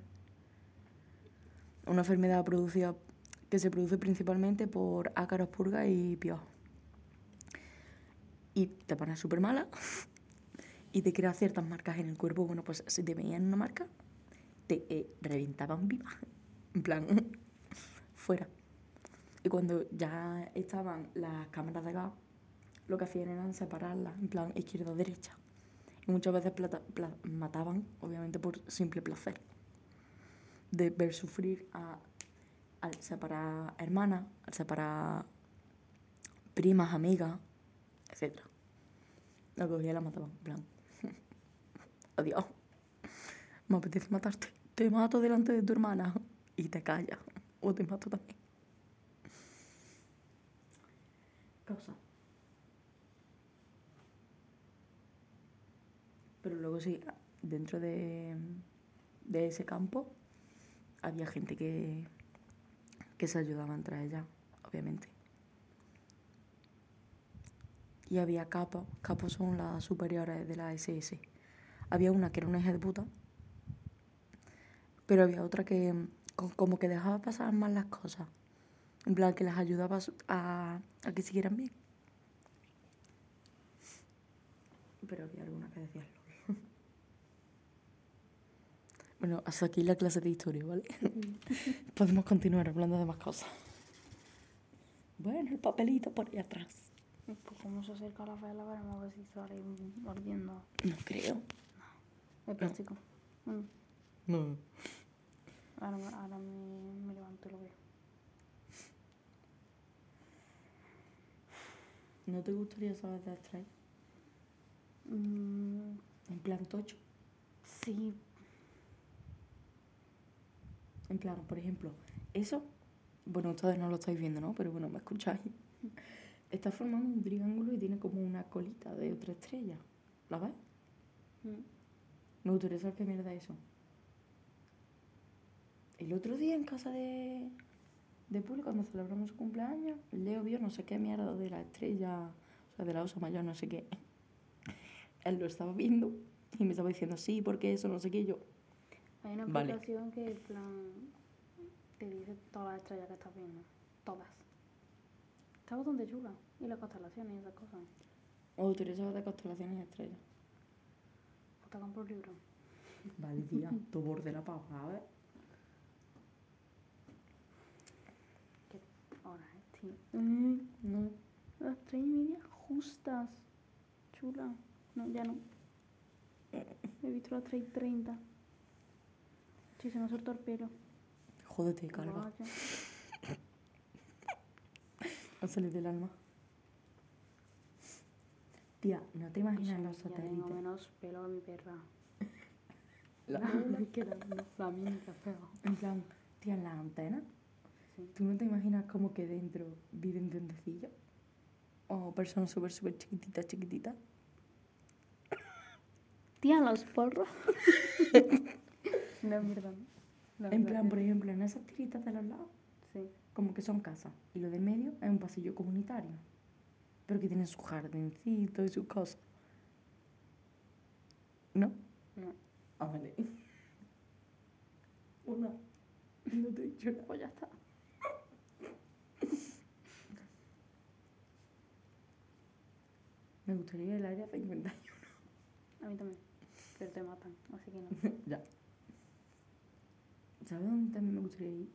Una enfermedad producida que se produce principalmente por ácaros, purgas y piojos. Y te pones súper mala y te crea ciertas marcas en el cuerpo. Bueno, pues si te veían una marca, te eh, reventaban viva. En plan, fuera. Y cuando ya estaban las cámaras de gas, lo que hacían era separarlas en plan izquierda-derecha. Y muchas veces mataban, obviamente por simple placer, de ver sufrir a, al separar hermanas, al separar primas, amigas, etc. La cogía y la mataban, en plan. Adiós. Me apetece matarte. Te mato delante de tu hermana y te callas. O te mato también. causa. Pero luego sí, dentro de, de ese campo había gente que, que se ayudaba entre ellas, obviamente. Y había capos, capos son las superiores de la SS. Había una que era una hija de puta, pero había otra que como que dejaba pasar más las cosas. En plan, que las ayudaba a, a que siguieran bien. Pero había alguna que decía Bueno, hasta aquí la clase de historia, ¿vale? Podemos continuar hablando de más cosas. Bueno, el papelito por ahí atrás. Pues como se acerca la vela, veremos a ver si sale ardiendo. No creo. No. Es plástico. No. no. Ahora, ahora me, me levanto y lo veo. ¿No te gustaría saber de Astray? Mm, en plan tocho. Sí. En plan, por ejemplo, eso, bueno, ustedes no lo estáis viendo, ¿no? Pero bueno, me escucháis. Está formando un triángulo y tiene como una colita de otra estrella. ¿La ves? Mm. Me gustaría saber qué mierda es eso. El otro día en casa de, de público, cuando celebramos su cumpleaños, Leo vio no sé qué mierda de la estrella, o sea, de la osa mayor, no sé qué. Él lo estaba viendo y me estaba diciendo, sí, porque eso, no sé qué, yo... Hay una aplicación que, en plan, te dice todas las estrellas que estás viendo. Todas. Está bastante chula. Y las constelaciones y esas cosas. ¿O tú eres de constelaciones y estrellas? Pues te compro el libro. Vale, tía, tu borde la papa, a ver. Mm, no. Las tres y media justas. Chula. No, ya no. He visto las tres y treinta. Sí, se me soltado el pelo. Jódete, calva. a salir del alma. Tía, ¿no te imaginas los satélites? Tengo menos pelo a mi perra. La, la, la, la, la, la, En plan, tía, en las antenas Sí. ¿Tú no te imaginas como que dentro viven duendecillos? O personas súper, súper chiquititas, chiquititas. Tía, los porros. No, verdad. No, En plan, por ejemplo, en esas tiritas de los lados, Sí. como que son casas. Y lo del medio es un pasillo comunitario. Pero que tiene su jardincito y sus cosas. ¿No? No. Ah, vale. Una. No te he dicho nada. Pues ya está. Me gustaría el área 51. A mí también. Pero te matan, así que no. ya. ¿Sabes dónde también me gustaría ir?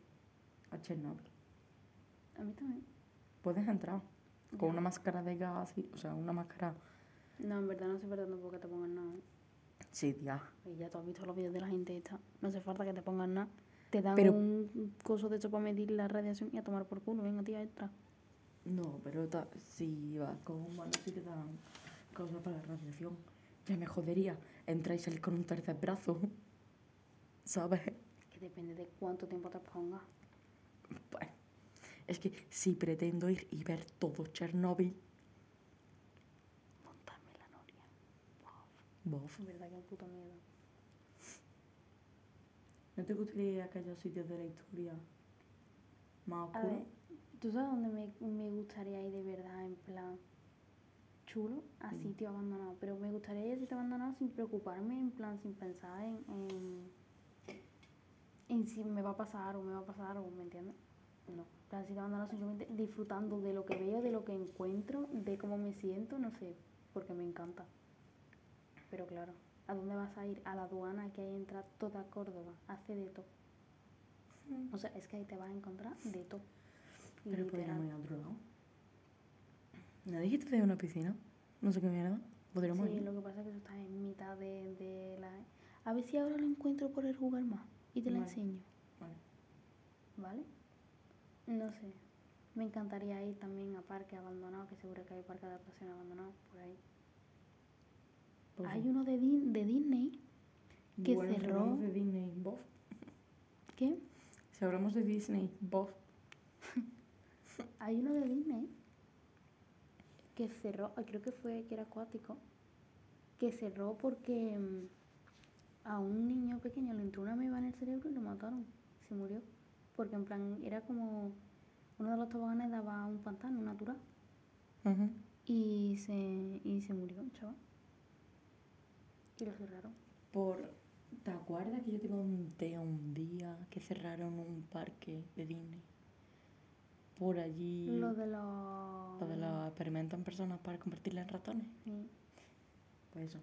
A Chernobyl. A mí también. Puedes entrar con una máscara de gas, así, o sea, una máscara. No, en verdad no hace falta tampoco que te pongan nada. Sí, tía. Y ya tú has visto los vídeos de la gente esta. No hace falta que te pongan nada. Te dan Pero- un coso de hecho para medir la radiación y a tomar por culo. Venga, tía, entra. No, pero ta- si vas con humanos sí te dan cosas para la radiación. Ya me jodería entrar y salir con un tercer brazo. ¿Sabes? Que depende de cuánto tiempo te pongas. Pues, es que si pretendo ir y ver todo Chernobyl, Montarme la noria. bof. En verdad que puto miedo. ¿No te gustaría ir a aquellos sitios de la historia más A oscuros? ver, ¿tú sabes dónde me, me gustaría ir de verdad? En plan chulo, a Mm. sitio abandonado. Pero me gustaría ir a sitio abandonado sin preocuparme, en plan, sin pensar en, en, en si me va a pasar o me va a pasar algo, ¿me entiendes? No, sitio abandonado simplemente disfrutando de lo que veo, de lo que encuentro, de cómo me siento, no sé, porque me encanta. Pero claro, ¿a dónde vas a ir? A la aduana que ahí entra toda Córdoba, hace de todo. O sea, es que ahí te vas a encontrar de todo. Pero podríamos ir a otro lado. ¿No dijiste de una piscina? No sé qué mierda. Podríamos Sí, ir. lo que pasa es que eso está en mitad de, de la... A ver si ahora lo encuentro por el Google Maps y te Vale. enseño, Vale. ¿vale? No sé. Me encantaría ir también a parques abandonados, que seguro que hay parques de atracción abandonados por ahí. Pues hay uno de, Din- de Disney que Bueno, si cerró... hablamos de Disney, bof. ¿Qué? Si hablamos de Disney, bof. Hay uno de Disney que cerró, creo que fue que era acuático, que cerró porque mm, a un niño pequeño le entró una meba en el cerebro y lo mataron. Se murió. Porque en plan era como uno de los toboganes daba a un pantano natural Ujú. y se, y se murió, chaval. Y lo cerraron. Por... ¿Te acuerdas que yo te conté un día que cerraron un parque de Disney? Por allí... Lo de los... Lo de los experimentos en personas para convertirlas en ratones. Sí. Pues eso.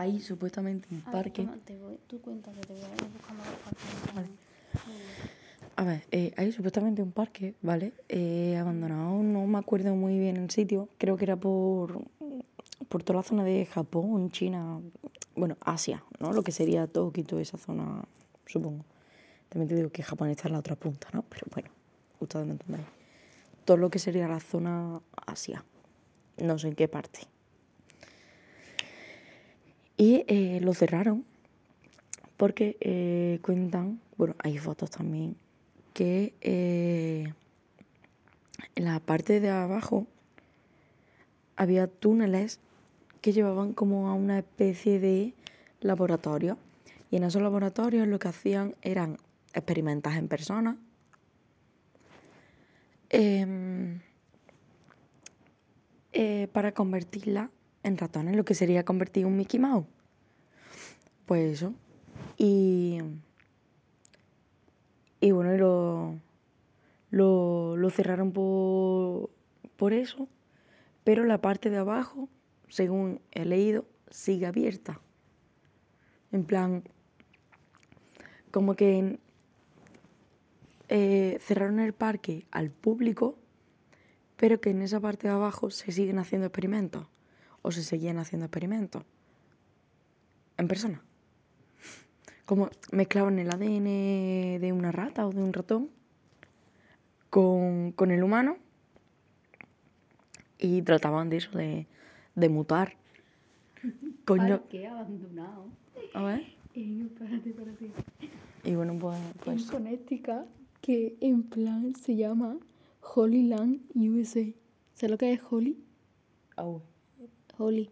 Hay supuestamente un A ver, parque... toma, te voy, tú cuenta que te voy a ir buscando los parques. Vale. Sí. A ver, eh, hay supuestamente un parque, ¿vale? Eh, abandonado, no me acuerdo muy bien el sitio. Creo que era por, por toda la zona de Japón, China, bueno, Asia, ¿no? Lo que sería Tokio y toda esa zona, supongo. También te digo que Japón está en la otra punta, ¿no? Pero bueno, ustedes me entendéis. Todo lo que sería la zona Asia. No sé en qué parte. Y eh, lo cerraron porque eh, cuentan, bueno, hay fotos también, que eh, en la parte de abajo había túneles que llevaban como a una especie de laboratorio. Y en esos laboratorios lo que hacían eran experimentar en personas. em, eh, para convertirla en ratones, lo que sería convertir un Mickey Mouse. Pues eso. Y, y bueno, y lo, lo, lo cerraron por, por eso, pero la parte de abajo, según he leído, sigue abierta. En plan, como que eh, cerraron el parque al público, pero que en esa parte de abajo se siguen haciendo experimentos, o se seguían haciendo experimentos, en persona como mezclaban el ADN de una rata o de un ratón con, con el humano y trataban de eso, de, de mutar. Coño, Parque abandonado. a ver. Eh, espérate, espérate. Y bueno, pues, En pues Connecticut que en plan se llama Holy Land USA. ¿Sabes lo que es Holy? Au, Holy.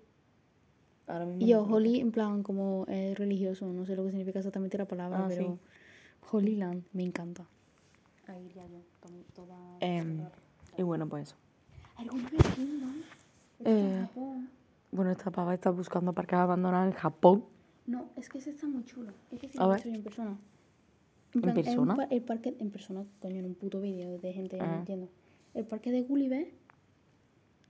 ahora mismo Y yo, Holy en plan como es religioso, no sé lo que significa exactamente la palabra, Ah, sí. pero Holy Land me encanta. Ahí iría yo, tam- toda... Em, y bueno, pues eso. En Eh, Japón. Bueno, esta pava está buscando parques abandonados en Japón. No, es que ese está muy chulo. Es que sí A lo he ver. visto yo en persona. ¿En plan, es un persona? pa- el parque en persona, coño, en un puto vídeo de gente, Ah. no entiendo. El parque de Gulliver,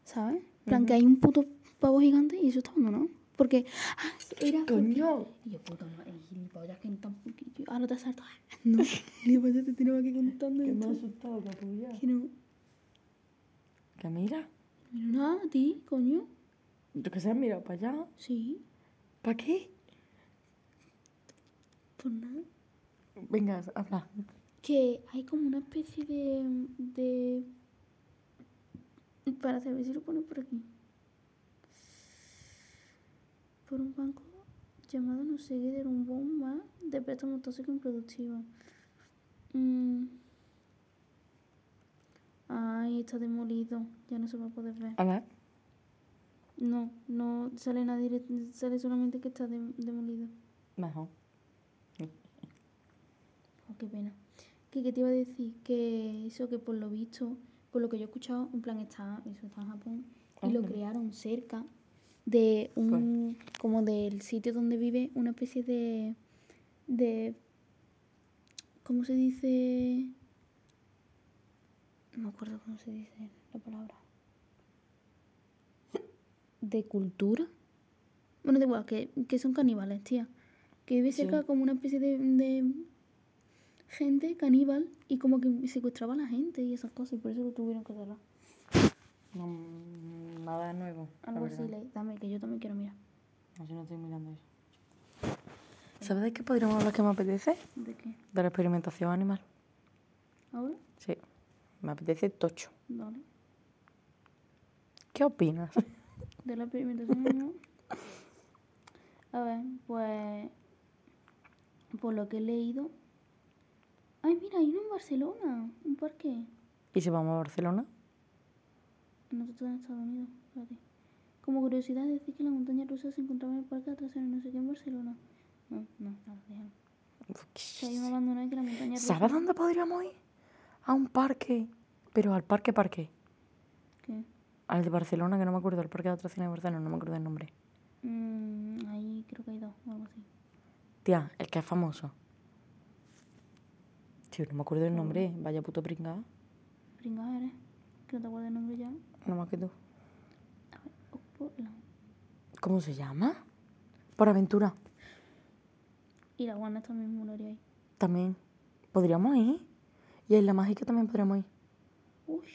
¿sabes? En plan, que hay un puto pavo gigante y eso está abandonado. Porque, ah, era... ¡Coño! Y yo, puta madre, gilipollas, que no tan poquillo. Ahora te salto. No, gilipollas, te tengo aquí contando Que me ha asustado, capulla. Que no... Que mira. Mira nada, a ti, coño. Yo que sé, mira para allá. Sí, ¿Para qué? pues nada. Venga, habla. que hay como una especie de, de para saber si lo pone por aquí por un banco llamado no sé qué de un bomba de préstamo tóxico improductivo Mm. ay está demolido ya no se va a poder ver A ver. no no sale nadie sale solamente que está de- demolido Mejor. Oh, qué pena. Que, que te iba a decir que eso que por lo visto, por lo que yo he escuchado, en plan está, eso está en Japón, y lo crearon cerca de un, como del sitio donde vive una especie de, de, ¿cómo se dice? No me acuerdo cómo se dice la palabra. De cultura. Bueno, da igual, que, que son caníbales, tía. Que vive Sí. cerca como una especie de, de gente caníbal y como que secuestraba a la gente y esas cosas y por eso lo tuvieron que cerrar. No, nada nuevo. Algo así, verdad. le- dame, que yo también quiero mirar. No, yo no estoy mirando eso. ¿Sabes de qué podríamos hablar que me apetece? ¿De qué? De la experimentación animal. ¿Ahora? Sí. Me apetece tocho. Dale. ¿Qué opinas? De la experimentación animal. A ver, pues. Por lo que he leído. Ay, mira, hay uno en Barcelona. Un parque. ¿Y si vamos a Barcelona? No está en Estados Unidos. Espérate. Como curiosidad, decir que la montaña rusa se encontraba en el parque de atracciones, no sé qué, en Barcelona. No, no, no, déjalo. Hay una abandonada y que la montaña rusa. ¿Sabes dónde podríamos ir? A un parque. Pero al parque parque. ¿Qué? Al de Barcelona, que no me acuerdo. El parque de atracciones de Barcelona, no me acuerdo el nombre. Mm, ahí creo que hay dos o algo así. Tía, el que es famoso. Tío, no me acuerdo el nombre. Vaya puto pringada. Pringada eres. Que no te acuerdas el nombre ya. No más que tú. A ver, Oppoland. ¿Cómo se llama? Por aventura. Y la guana también molaría ahí. También. Podríamos ir. Y a Isla Mágica también podríamos ir. Uy,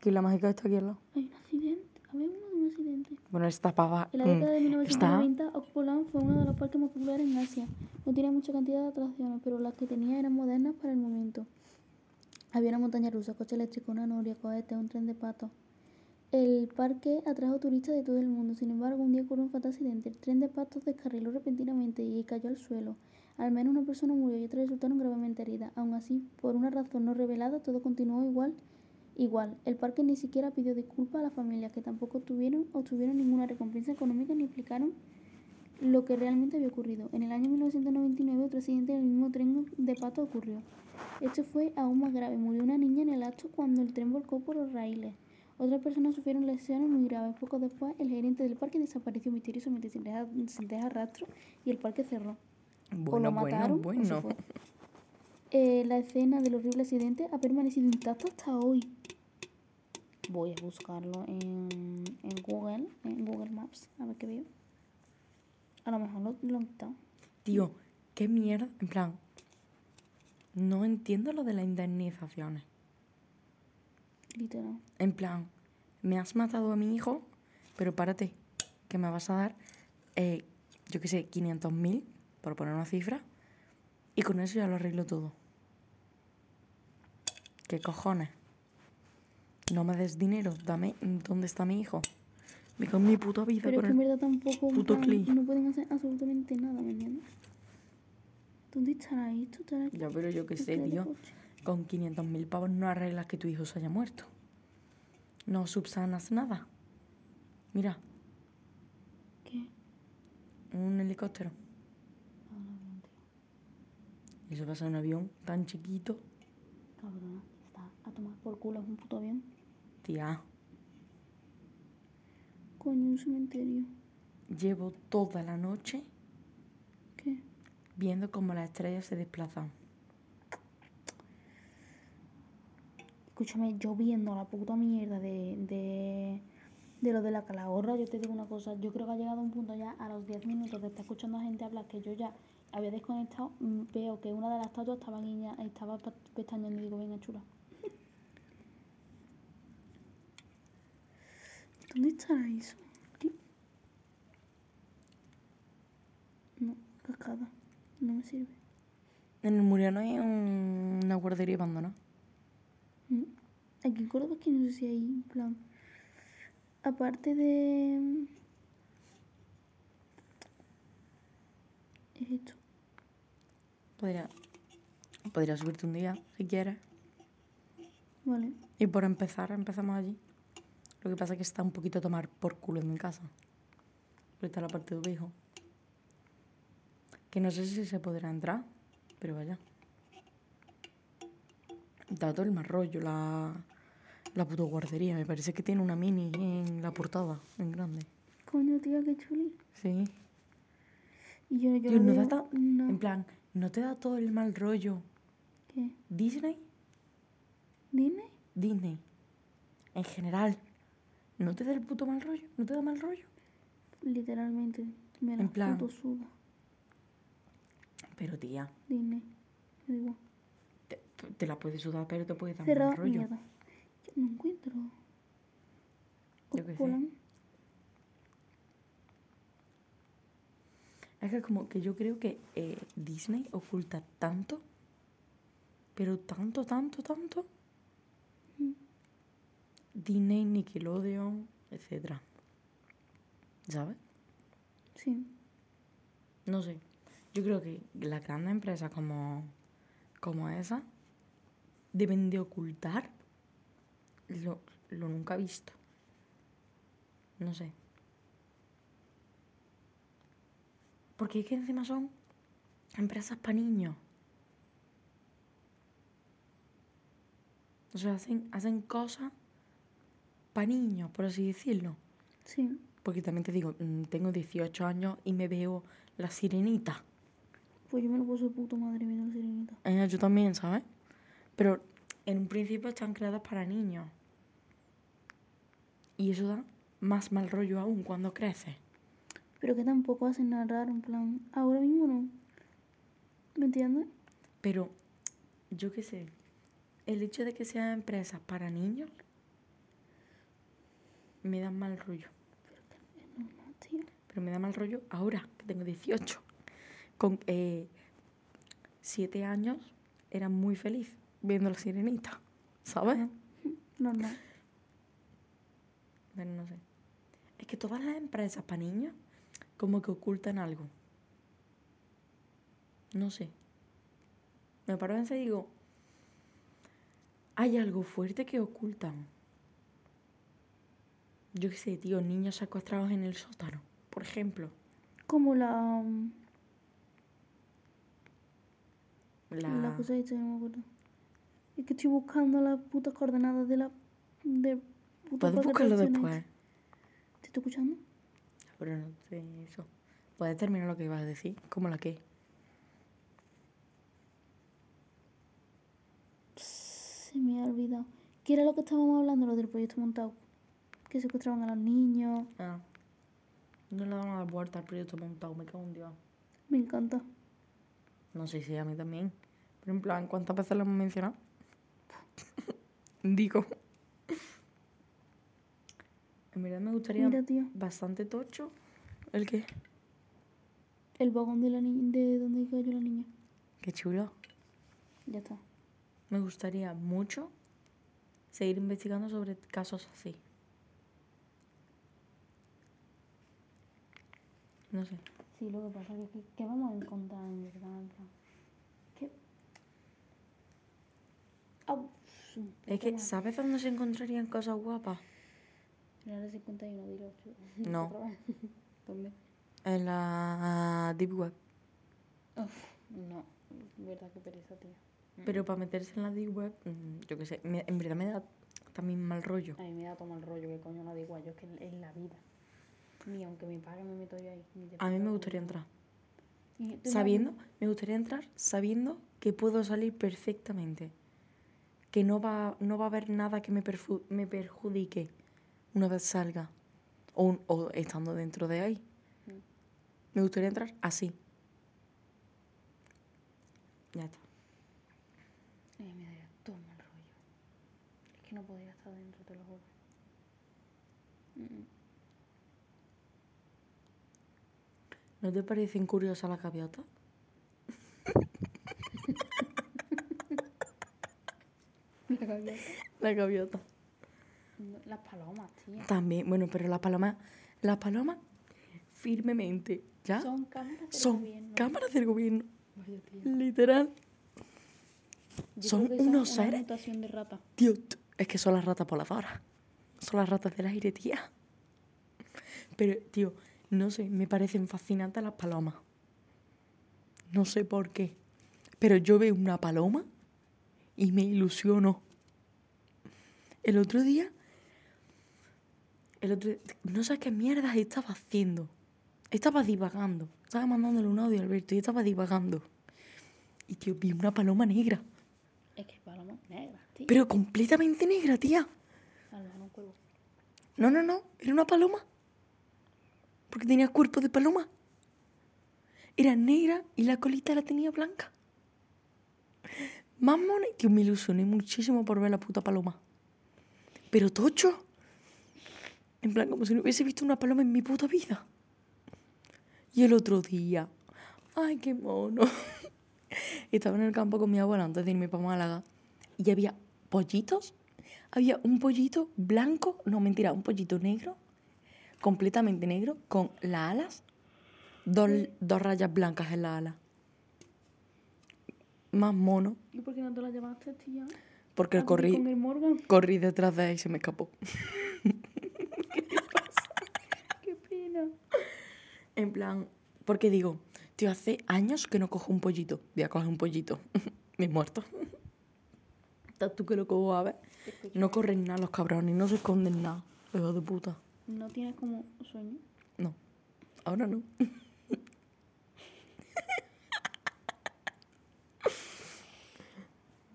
Que Isla Mágica está aquí al lado. hay un accidente. Había uno de un accidente. Bueno, esta pava. En la mm, década de está 1990, Okpoland fue uno de los parques más populares en Asia. No tenía mucha cantidad de atracciones, pero las que tenía eran modernas para el momento. Había una montaña rusa, coche eléctrico, una noria, cohetes, un tren de patos. El parque atrajo turistas de todo el mundo. Sin embargo, un día ocurrió un fatal accidente. El tren de patos descarriló repentinamente y cayó al suelo. Al menos una persona murió y otras resultaron gravemente heridas. Aún así, por una razón no revelada, todo continuó igual. Igual, el parque ni siquiera pidió disculpas a las familias, que tampoco tuvieron o tuvieron ninguna recompensa económica ni explicaron lo que realmente había ocurrido. En el año 1999 otro accidente en el mismo tren de pato ocurrió. Este fue aún más grave. Murió una niña en el acto cuando el tren volcó por los raíles. Otras personas sufrieron lesiones muy graves. Poco después, el gerente del parque desapareció misteriosamente sin dejar, sin dejar rastro y el parque cerró. o Bueno, lo mataron bueno, o se bueno. fue. Eh, la escena del horrible accidente ha permanecido intacta hasta hoy. Voy a buscarlo en, en Google, en Google Maps, a ver qué veo. A lo mejor lo, lo han quitado. Tío, qué mierda. En plan, no entiendo lo de las indemnizaciones. Literal. En plan, me has matado a mi hijo, pero párate, que me vas a dar, eh, yo qué sé, 500.000, por poner una cifra, y con eso ya lo arreglo todo. ¿Qué cojones? No me des dinero, dame dónde está mi hijo. Me cago en mi puta vida Pero es que en verdad puto no pueden hacer absolutamente nada, ¿me entiendes? ¿Dónde estará esto? ¿Estará aquí? Ya, pero yo qué sé, tío. con 500.000 pavos no arreglas que tu hijo se haya muerto. No subsanas nada. Mira, ¿Qué? un helicóptero. Ah, no, no, tío. Y eso pasa en un avión tan chiquito. Cabrona, está a tomar por culo, es un puto avión. Tía, Coño, un cementerio. llevo toda la noche. Viendo cómo las estrellas se desplazan. Escúchame, yo viendo la puta mierda de, de, de lo de la calahorra, yo te digo una cosa, yo creo que ha llegado un punto ya a los 10 minutos de estar escuchando a gente hablar que yo ya había desconectado, mm, veo que una de las estatuas estaba, guiña, estaba pestañeando y digo, venga chula. ¿Dónde está eso? Aquí. No, cascada. No me sirve. En el Muriano hay un- una guardería abandonada. Mm. Aquí en Córdoba que no sé si hay, en plan, aparte de... Es esto. Podría, podría subirte un día, si quieres. Vale. Y por empezar, empezamos allí. Lo que pasa es que está un poquito a tomar por culo en mi casa. Porque está la parte de tu hijo. Que no sé si se podrá entrar, pero vaya. Da todo el mal rollo la, la puta guardería. Me parece que tiene una mini en la portada, en grande. Coño, tía, qué chuli. Sí. Y yo, yo Tío, no veo- da ta- no. En plan, ¿no te da todo el mal rollo ¿Qué? Disney? ¿Disney? Disney. En general. ¿No te da el puto mal rollo? ¿No te da mal rollo? Literalmente. Me la En plan- puto suda. Pero tía, Disney. Me da igual. te, te la puedes sudar, pero te puede dar Cerrado. mal rollo. Mierda. Yo no encuentro. Yo qué sé. Es que como que yo creo que eh, Disney oculta tanto, pero tanto, tanto, tanto. Disney, Nickelodeon, etcétera. ¿Sabes? Sí. No sé. Yo creo que las grandes empresas como, como esa deben de ocultar lo, lo nunca visto. No sé. Porque es que encima son empresas para niños. O sea, hacen, hacen cosas para niños, por así decirlo. Sí. Porque también te digo, mm, tengo 18 años y me veo la sirenita. Pues yo me lo puse de puta madre viendo la sirenita. Eh, yo también, ¿sabes? Pero en un principio están creadas para niños. Y eso da más mal rollo aún cuando crece. Pero que tampoco hacen nada raro, en plan, ahora mismo no. ¿Me entiendes? Pero, yo qué sé, el hecho de que sean empresas para niños me da mal rollo. No, tío. Pero me da mal rollo ahora, que tengo 18. Con eh, 7 años era muy feliz viendo la sirenita, ¿sabes? Normal. Bueno, no sé. Es que todas las empresas para niños como que ocultan algo. No sé. Me paro pensar y digo, hay algo fuerte que ocultan. Yo qué sé, tío, niños secuestrados en el sótano, por ejemplo. Como la. La... La cosa esta, no me acuerdo. Es que estoy buscando las putas coordenadas de la. de puta Puedes buscarlo después. ¿Te estoy escuchando? Pero no sé eso. Puedes terminar lo que ibas a decir, como la que. Se me ha olvidado. ¿Qué era lo que estábamos hablando? Lo del proyecto montado. Que secuestraban a los niños. Ah. No le dan la vuelta al proyecto montado, me cago en Dios. Me encanta. No sé si a mí también. Pero en plan, ¿cuántas veces lo hemos mencionado? Digo. En verdad me gustaría Mira, tío. bastante tocho. ¿El qué? El vagón de la niña. de donde cayó la niña. Qué chulo. Ya está. Me gustaría mucho seguir investigando sobre casos así. No sé. Sí, lo que pasa es que, ¿qué vamos a encontrar en verdad? En plan, ¿qué? su Es puta que. ¿sabes dónde se encontrarían cosas guapas? En el 51, dilo. No. ¿Dónde? En la Deep Web. Uf, no, verdad que pereza, tía. Pero para meterse en la Deep Web, mm, yo qué sé, me- en verdad me da también mal rollo. A mí me da todo el rollo, que coño no da igual, yo es que en la vida. Ni aunque me pague me meto yo ahí. A mí me gustaría entrar. Sabiendo, me gustaría entrar sabiendo que puedo salir perfectamente. Que no va, no va a haber nada que me, perfu- me perjudique una vez salga. O, o estando dentro de ahí. Mm. Me gustaría entrar así. Ya está. A mí me daría todo mal rollo. Es que no podría estar dentro, te lo juro. Mm. ¿No te parecen curiosas las gaviotas? La gaviota. Las gaviotas. No, Las palomas, tía. También, bueno, pero las palomas, las palomas firmemente, ¿ya? Son cámaras del Son gobierno. cámaras del gobierno, Vaya literal. Yo son creo que unos son una seres- mutación de rata. Tío, es que son las ratas voladoras. Son las ratas del aire, tía. Pero, tío, no sé, me parecen fascinantes las palomas. No sé por qué. Pero yo veo una paloma y me ilusiono. El otro día. El otro No sé qué mierdas estaba haciendo. Estaba divagando. Estaba mandándole un audio a Alberto y estaba divagando. Y, tío, vi una paloma negra. Es que palomas negras, tío. Pero completamente negra, tía. No, no, no. Era una paloma. Porque tenía cuerpo de paloma. Era negra y la colita la tenía blanca. Más mona. Tío, me ilusioné muchísimo por ver la puta paloma. Pero tocho. En plan, como si no hubiese visto una paloma en mi puta vida. Y el otro día. Ay, qué mono. Estaba en el campo con mi abuela antes de irme para Málaga. Y había pollitos. Había un pollito blanco, no mentira, un pollito negro, completamente negro, con las alas, dos, dos rayas blancas en la ala. Más mono, ¿Y por qué no te la llamaste, tía? porque corrí, Con el Morgan. corrí detrás de él y se me escapó. Qué pena. En plan, porque digo, tío, hace años que no cojo un pollito. Voy a coger un pollito. Me he muerto. Estás tú que lo cojo a ver. No corren nada los cabrones, no se esconden nada. Hijo de puta. ¿No tienes como sueño? No, ahora no.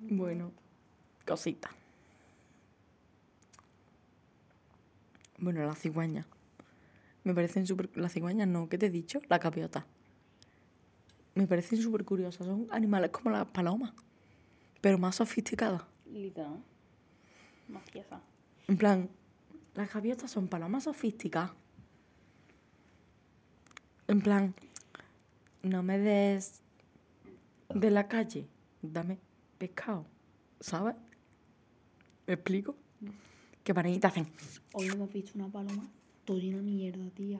bueno, cosita. Bueno, la cigüeña. Me parecen súper... La cigüeña no, ¿qué te he dicho? La gaviota. Me parecen súper curiosas. Son animales como las palomas, pero más sofisticadas. Literal. Más pieza. En plan, las gaviotas son palomas sofisticadas. En plan, no me des de la calle, dame pescado, ¿sabes? ¿Me explico? Que te hacen... Hoy hemos visto una paloma todo llena de mierda, tía.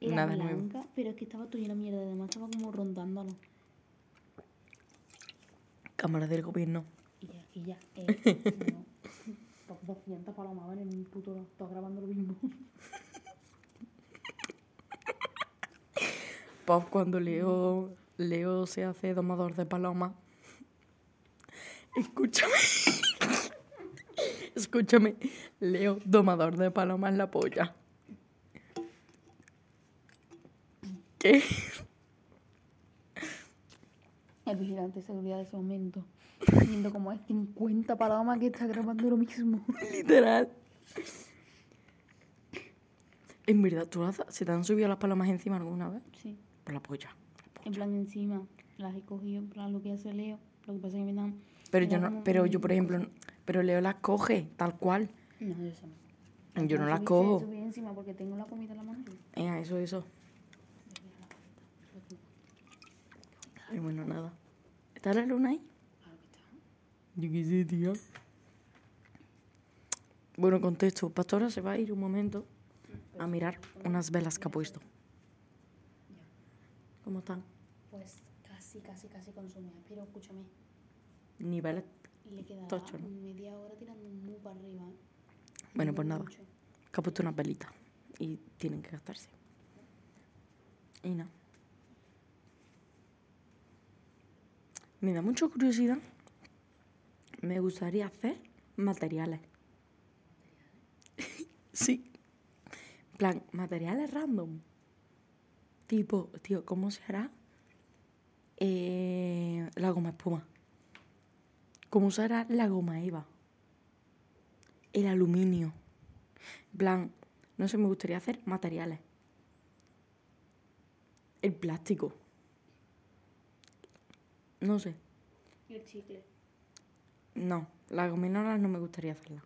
Era Nada nuevo. blanca, pero es que estaba todo llena de mierda. Además estaba como rondándolo. Cámara del gobierno. Y aquí ya, eh, no. Dos- 200 palomas van en un puto lado, todas grabando lo mismo. Pues cuando Leo, Leo se hace domador de palomas. Escúchame. Escúchame. Leo, domador de palomas la polla. ¿Qué? El vigilante de seguridad de ese momento. Viendo como hay 50 palomas que está grabando lo mismo. Literal. En verdad, ¿tú has- se te han subido las palomas encima alguna vez? Sí. Por la polla. En plan encima, las he cogido, en plan lo que hace Leo. Lo que pasa es que me dan... Pero yo no, pero yo por ejemplo, pero Leo las coge, tal cual. No, yo eso no. Yo no Me las subí- cojo. subí encima porque tengo la comida en la mano. Eh, eso, eso. Y bueno, nada. ¿Está la luna ahí? Claro que está. Yo qué sé, tía. Bueno, contesto. Pastora se va a ir un momento a mirar unas velas que ha puesto. ¿Cómo están? Pues casi, casi, casi consumida. Pero escúchame. Niveles Le quedaba Tocho, ¿no? media hora tirando muy para arriba. Bueno, No pues nada. mucho. Que ha puesto unas velitas y tienen que gastarse. Y nada. Me da mucha curiosidad. Me gustaría hacer materiales. sí. En plan, materiales random. Tipo, tío, ¿cómo se hará eh, la goma espuma? ¿Cómo se hará la goma eva? El aluminio. En plan, no sé, me gustaría hacer materiales. El plástico. No sé. Y el chicle. No, las gominolas no me gustaría hacerlas.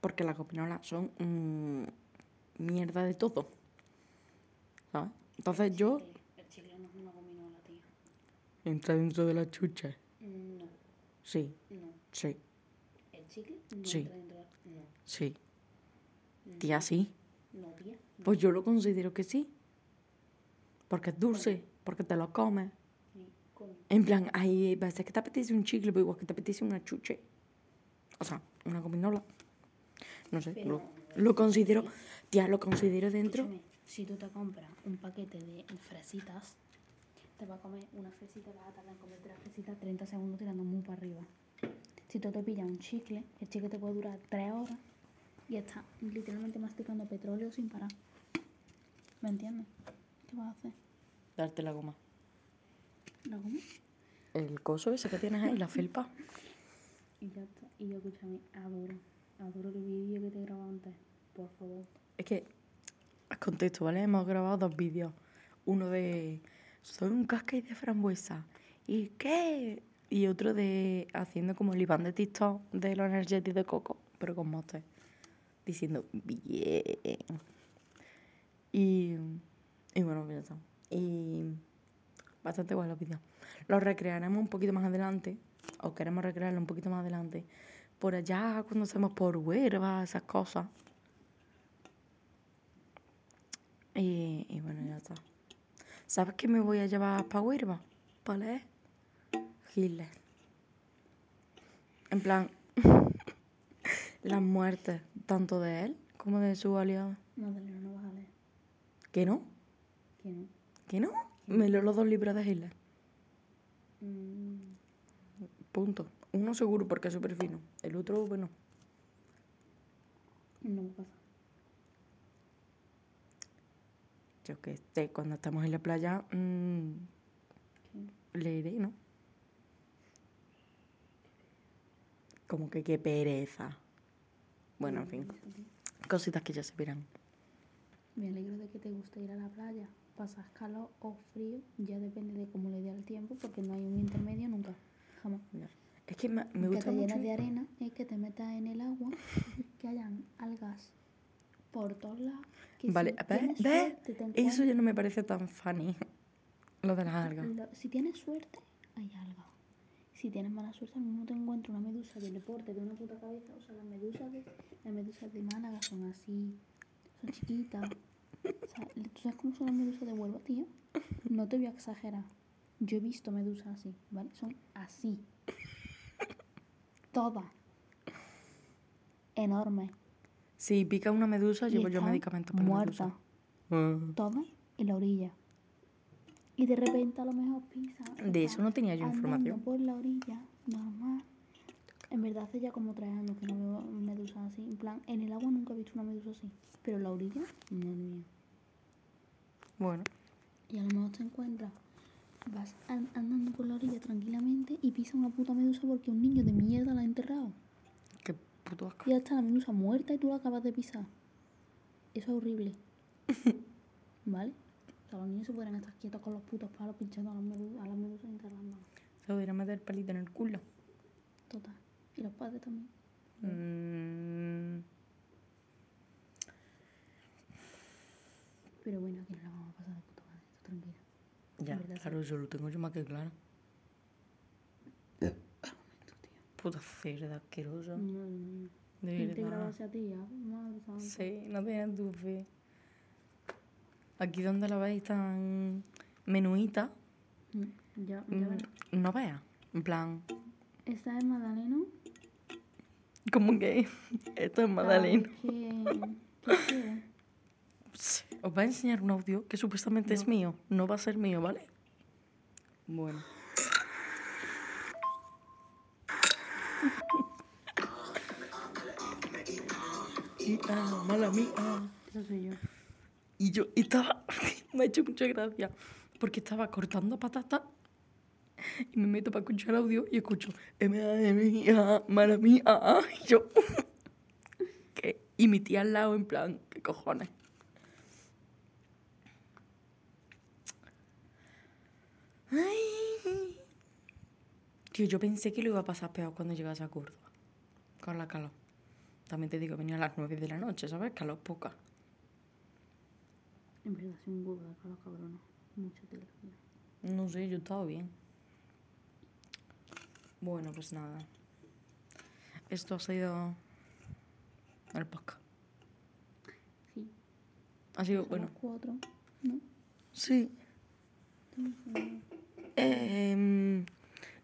Porque las gominolas son mierda de todo. ¿Sabes? Entonces yo Chicle. El chicle no es una gominola, tío. entra dentro de la chucha. Sí, no. sí, El chicle no Sí. entra dentro de... No. sí. Tía, sí. No, tía. Pues yo lo considero que sí. Porque es dulce, porque te lo comes. En plan, hay veces que te apetece un chicle, pero igual que te apetece una chuche. O sea, una gominola. No sé, Pero- lo, lo considero, tía, lo considero dentro. Escúchame, si tú te compras un paquete de fresitas, te vas a comer una fresita, vas a tardar en comerte la fresita 30 segundos tirando muy para arriba. Si tú te pillas un chicle, el chicle te puede durar 3 horas y está literalmente masticando petróleo sin parar. ¿Me entiendes? ¿Qué vas a hacer? Darte la goma. ¿La goma? El coso ese que tienes ahí, la felpa. Y ya está. Y yo, escúchame, adoro, adoro el vídeo que te he grabado antes, por favor. Es que, os contesto, ¿vale? Hemos grabado dos vídeos. Uno de, soy un cascade de frambuesa. ¿Y qué? Y otro de, haciendo como el Iván de TikTok de los energéticos de coco, pero con motes. Diciendo, bien. Y, y bueno, pues. Y bastante guay los vídeos. Los recrearemos un poquito más adelante, o queremos recrearlo un poquito más adelante, por allá cuando hacemos por Huerva, esas cosas. Y, y bueno, ya está. ¿Sabes qué me voy a llevar para Huerva? ¿Para leer? Hitler. En plan, las muertes, tanto de él como de su aliado. Madalena, no vas a leer. ¿Que no? ¿Que no? ¿Que no? Me leo los dos libros de Hitler. Mm, Punto. Uno seguro porque es súper fino. El otro, bueno. no me pasa. Yo que sé, cuando estamos en la playa, mm, leeré, ¿no? Como que qué pereza. Bueno, en fin. Cositas que ya se verán. Me alegro de que te guste ir a la playa. Pasas calor o frío, ya depende de cómo le dé el tiempo, porque no hay un intermedio nunca. Jamás. Es que me, me que gusta te mucho. llenas de arena es que te metas en el agua, que hayan algas por todos lados. Que Vale, si ¿ves? tienes ¿Ves? suerte, te Eso ya no me parece tan funny. Lo de las algas. Si tienes suerte, hay algas. Si tienes mala suerte, al mismo te encuentras una medusa del deporte de una puta cabeza. O sea, las medusas de, las medusas de Málaga son así, son chiquitas. O sea, ¿tú sabes cómo son las medusas de Huelva, tío? No te voy a exagerar. Yo he visto medusas así, ¿vale? Son así. Todas. Enormes. Si pica una medusa, Y llevo yo están medicamentos para muertas. medusa. Todas en la orilla. Y de repente a lo mejor pisa. De eso no tenía yo andando información. por la orilla, normal. En verdad hace ya como tres años que no veo medusas así. En plan, en el agua nunca he visto una medusa así. Pero en la orilla, madre mía. Bueno, Y a lo mejor te encuentras, vas an- andando por la orilla tranquilamente y pisa una puta medusa porque un niño de mierda la ha enterrado. Puto asco. Ya está la medusa muerta y tú la acabas de pisar. Eso es horrible. ¿Vale? O sea, los niños se pueden estar quietos con los putos palos pinchando a las medusas, a las medusas. Se podría meter palito en el culo. Total. Y los padres también. Mm, Pero bueno, aquí no la vamos a pasar de puta madre, tú tranquila. ya, verdad, sí. claro, eso lo tengo yo más que claro. Tú, Puta cerda asquerosa. Madre mía. De ¿Quién te verdad. grabase a ti? ah? Madre santa. Sí, no tienes tu fe. Aquí donde la veis tan menuita, Mm, Ya, ya mm, no veas. En plan, Esta es Madaleno. ¿Cómo que? Esto es Madalena. ¿Qué, qué quieres? Os voy a enseñar un audio que supuestamente es mío. No va a ser mío, ¿vale? Bueno. Mía, mala mía. Eso soy yo. Y yo estaba, me ha hecho mucha gracia, porque estaba cortando patata y me meto para escuchar audio y escucho, mía, mala mía. Y yo, ¿qué? Y mi tía al lado en plan, ¿qué cojones? Ay. Tío, yo pensé que lo iba a pasar peor cuando llegase a Córdoba, con la calor. También te digo, venía a las 9 de la noche, ¿sabes? Calor poca. En verdad, soy un huevo de calor, cabrona. Mucha tela. No sé, yo he estado bien. Bueno, pues nada. Esto ha sido el podcast. Sí. Ha sido, Son bueno, cuatro, ¿no? sí. Em,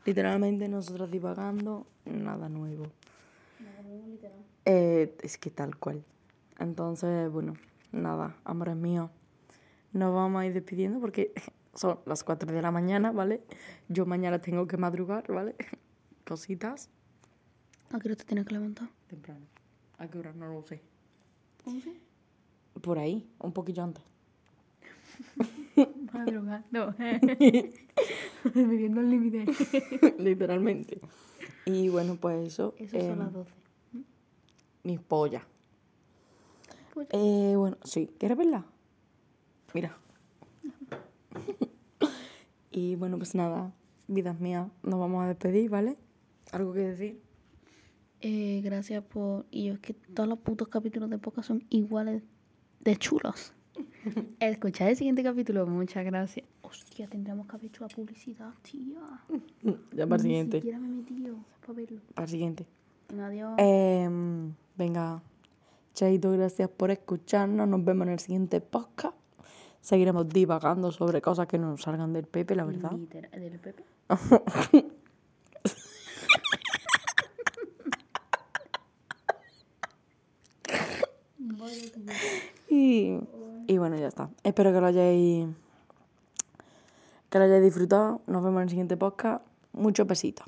literalmente nosotros divagando, nada nuevo. literal. Eh, es que tal cual. Entonces, bueno, nada, amores míos. Nos vamos a ir despidiendo porque son las 4 de la mañana, ¿vale? Yo mañana tengo que madrugar, ¿vale? Cositas. ¿A qué hora te tienes que levantar? Temprano. ¿A qué hora? No lo sé. ¿Once? Por ahí, un poquillo antes. Madrugando. Viviendo el límite. Literalmente. Y bueno, pues eso. Eso em, son las doce. Mis pollas. Polla. Eh, bueno, sí. ¿Quieres verla? Mira. y bueno, pues nada. Vidas mías, nos vamos a despedir, ¿vale? ¿Algo que decir? Eh, gracias por... Y es que todos los putos capítulos de podcast son iguales de chulos. Escuchad el siguiente capítulo. Muchas gracias. Hostia, tendremos que haber hecho la publicidad, tía. Ya para el Ni siguiente. siquiera me he metido para verlo. Para el siguiente. Venga, adiós. Em, venga. Chaito, gracias por escucharnos. Nos vemos en el siguiente podcast. Seguiremos divagando sobre cosas que no nos salgan del Pepe, la verdad. ¿Del Pepe? Y, y bueno, ya está. Espero que lo hayáis que lo hayáis disfrutado. Nos vemos en el siguiente podcast. Muchos besitos.